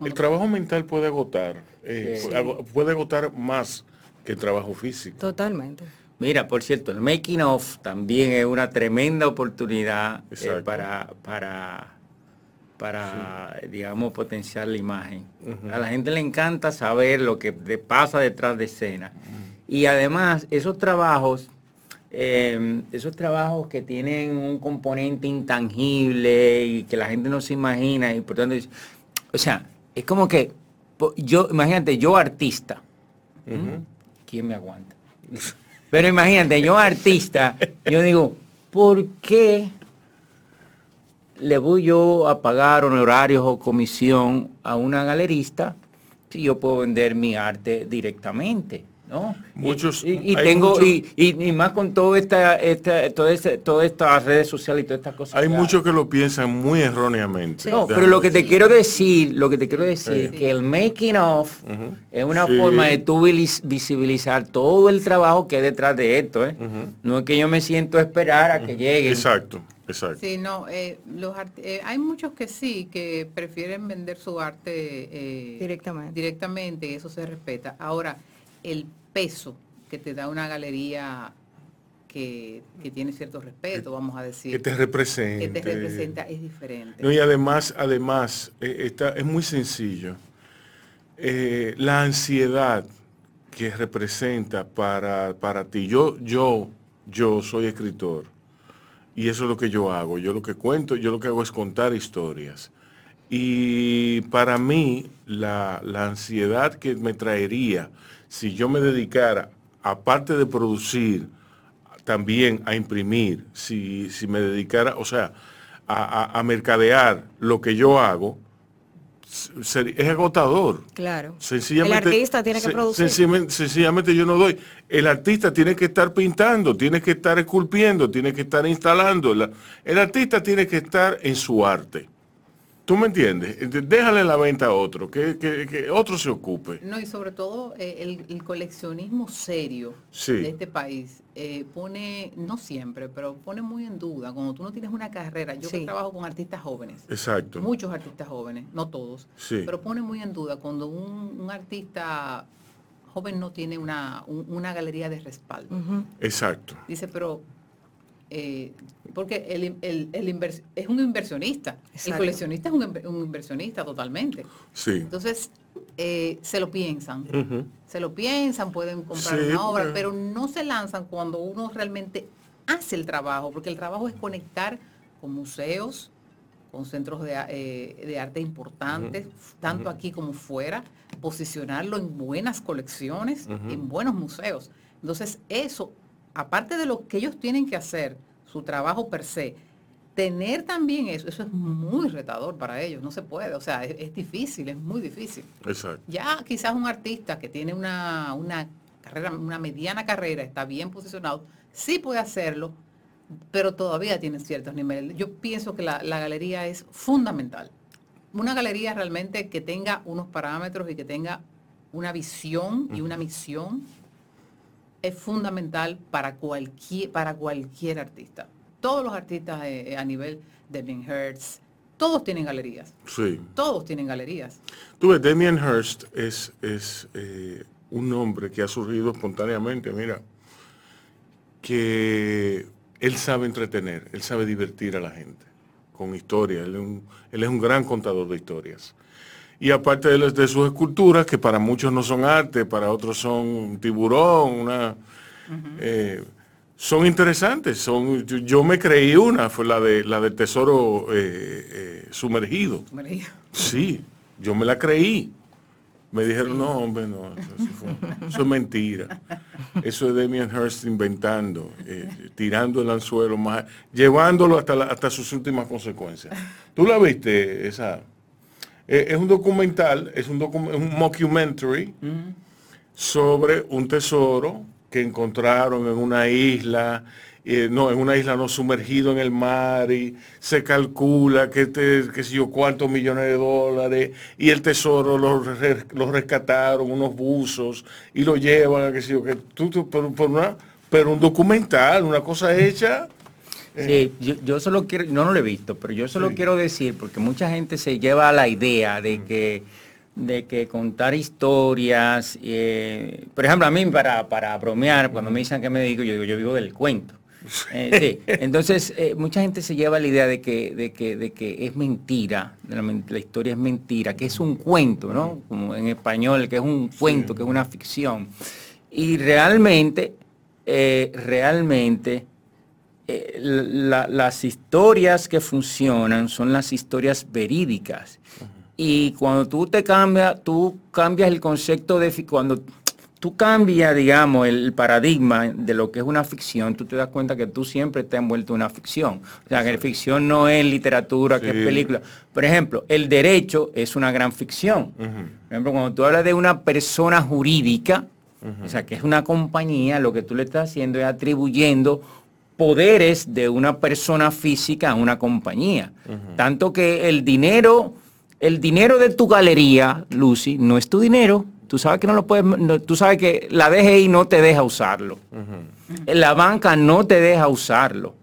El trabajo mental puede agotar, eh, Sí. puede agotar más que el trabajo físico. Totalmente. Mira, por cierto, el making of también es una tremenda oportunidad eh, para, para, para digamos, potenciar la imagen. A la gente le encanta saber lo que de- pasa detrás de escena. Y además, esos trabajos, eh, esos trabajos que tienen un componente intangible y que la gente no se imagina, y por tanto, es- o sea, es como que yo, imagínate, yo artista. ¿Quién me aguanta? Pero imagínate, yo artista, yo digo, ¿por qué le voy yo a pagar honorarios o comisión a una galerista si yo puedo vender mi arte directamente? ¿No? Y- Muchos- y, y hay tengo muchos- y, y- y más con toda esta, esta, toda esta- todas estas redes sociales y todas estas cosas. Hay que muchos que lo piensan muy erróneamente. no, pero lo que te quiero decir, lo que te quiero decir, Sí. que el making of es una Sí. forma de tú visibilizar todo el trabajo que hay detrás de esto, ¿eh? No es que yo me siento a esperar a que lleguen. Exacto, exacto. Sí, no, eh, los eh, hay muchos que sí, que prefieren vender su arte eh, Directamente. directamente, y eso se respeta. Ahora, el peso que te da una galería que, que tiene cierto respeto, vamos a decir, Que te represente. que te representa, es diferente. No, y además, además, eh, está, es muy sencillo. Eh, la ansiedad que representa para, para ti. Yo, yo, yo soy escritor. Y eso es lo que yo hago. Yo lo que cuento, yo lo que hago es contar historias. Y para mí, la, la ansiedad que me traería si yo me dedicara, aparte de producir, también a imprimir, si, si me dedicara, o sea, a, a- a mercadear lo que yo hago, es agotador. Claro. Sencillamente, el artista tiene que producir. Sencillamente, sencillamente yo no doy. El artista tiene que estar pintando, tiene que estar esculpiendo, tiene que estar instalando. La- el artista tiene que estar en su arte. ¿Tú me entiendes? Ent- Déjale la venta a otro, que, que- que otro se ocupe. No, y sobre todo eh, el, el coleccionismo serio Sí. de este país eh, pone, no siempre, pero pone muy en duda, cuando tú no tienes una carrera, yo que trabajo con artistas jóvenes, Exacto. muchos artistas jóvenes, no todos, Sí. pero pone muy en duda cuando un, un artista joven no tiene una, un- una galería de respaldo. Exacto. Dice, pero... eh, porque el, el- el invers- es un inversionista, el coleccionista es un, inver- un inversionista totalmente. Sí. Entonces, eh, se lo piensan. Se lo piensan, pueden comprar Sí, una obra, pero no se lanzan cuando uno realmente hace el trabajo, porque el trabajo es conectar con museos, con centros de, eh, de arte importantes, tanto aquí como fuera, posicionarlo en buenas colecciones, en buenos museos. Entonces, eso, aparte de lo que ellos tienen que hacer, su trabajo per se, tener también eso, eso es muy retador para ellos, no se puede, o sea, es, es difícil, es muy difícil. Exacto. Ya quizás un artista que tiene una, una carrera, una mediana carrera, está bien posicionado, sí puede hacerlo, pero todavía tiene ciertos niveles. Yo pienso que la, la galería es fundamental. Una galería realmente que tenga unos parámetros y que tenga una visión y una misión es fundamental para cualquier, para cualquier artista. Todos los artistas eh, a nivel de Ben Hertz, todos tienen galerías. Sí. Todos tienen galerías. Tú ves, Damien Hirst es, es eh, un nombre que ha surgido espontáneamente. Mira, que él sabe entretener, él sabe divertir a la gente con historias. Él él es un gran contador de historias. Y aparte de, de, sus esculturas, que para muchos no son arte, para otros son un tiburón, una, eh, son interesantes. Son, yo, yo, me creí una, fue la de la del tesoro eh, eh, sumergido. Sumergido. Sí, yo me la creí. Me dijeron, no, hombre, no, eso, fue, eso es mentira. Eso es Damien Hirst inventando, tirando el anzuelo, más, llevándolo hasta, la, hasta sus últimas consecuencias. ¿Tú la viste esa? Eh, es un documental, es un, docu un mockumentary sobre un tesoro que encontraron en una isla eh, no, en una isla no sumergido en el mar y se calcula que, te, que sé yo, cuántos millones de dólares y el tesoro lo, lo rescataron unos buzos y lo llevan, que que tú, tú por una, pero un documental, una cosa hecha. Sí, yo, yo, solo quiero, no, no lo he visto, pero yo solo sí. quiero decir, porque mucha gente se lleva a la idea de que de que contar historias, eh, por ejemplo, a mí para, para bromear, cuando me dicen que me dedico, yo digo, yo vivo del cuento. Eh, sí. Entonces, eh, mucha gente se lleva la idea de que, de que, de que es mentira, la, la, historia es mentira, que es un cuento, ¿no? Como en español, que es un cuento, sí. que es una ficción. Y realmente, eh, realmente, eh, la, las historias que funcionan son las historias verídicas. Uh -huh. Y cuando tú te cambias, tú cambias el concepto de cuando tú cambias, digamos, el paradigma de lo que es una ficción, tú te das cuenta que tú siempre te has envuelto en una ficción. O sea, que la ficción no es literatura, sí. que es película. Por ejemplo, el derecho es una gran ficción. Uh -huh. Por ejemplo, cuando tú hablas de una persona jurídica, uh -huh. o sea, que es una compañía, lo que tú le estás haciendo es atribuyendo poderes de una persona física a una compañía. Uh -huh. Tanto que el dinero, el dinero de tu galería, Lucy, no es tu dinero, Tú sabes que no lo puedes, no, tú sabes que la DGI no te deja usarlo. Uh -huh. La banca no te deja usarlo.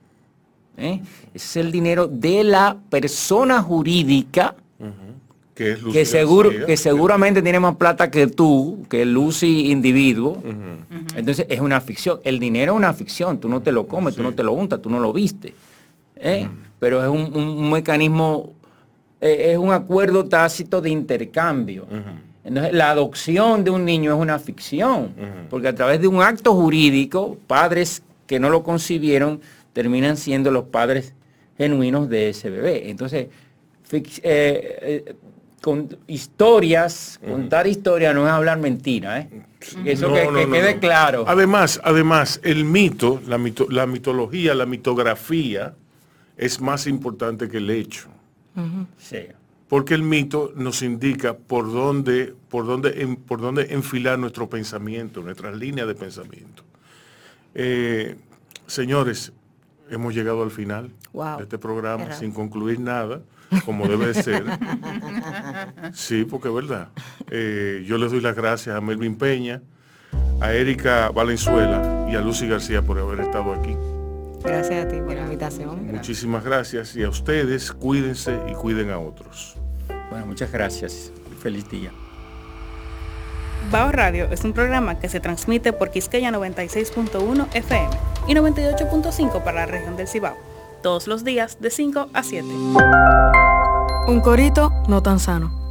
¿eh? Ese es el dinero de la persona jurídica uh -huh. Que, es que, seguro, que seguramente tiene más plata que tú, que Lucy individuo. Uh -huh. Entonces es una ficción. El dinero es una ficción. Tú no te lo comes, sí. tú no te lo untas, tú no lo viste. ¿eh? Pero es un, un, un mecanismo, eh, es un acuerdo tácito de intercambio. Entonces, la adopción de un niño es una ficción, uh -huh. porque a través de un acto jurídico, padres que no lo concibieron terminan siendo los padres genuinos de ese bebé. Entonces, eh, eh, con historias, uh -huh. contar historias no es hablar mentira, ¿eh? Eso no, que, no, que no, quede claro. Además, además, el mito, la, mito, la mitología, la mitografía es más importante que el hecho. Uh -huh. Sí porque el mito nos indica por dónde, por dónde, en, por dónde enfilar nuestro pensamiento, nuestras líneas de pensamiento. Eh, señores, hemos llegado al final wow. de este programa Era. sin concluir nada, como debe ser. Sí, porque es verdad. Eh, yo les doy las gracias a Melvin Peña, a Erika Valenzuela y a Lucy García por haber estado aquí. Gracias a ti por la invitación. Muchísimas gracias y a ustedes cuídense y cuiden a otros. Bueno, muchas gracias. Feliz día. Bao Radio es un programa que se transmite por Quisqueya 96.1 FM y 98.5 para la región del Cibao, todos los días de 5 a 7. Un corito no tan sano.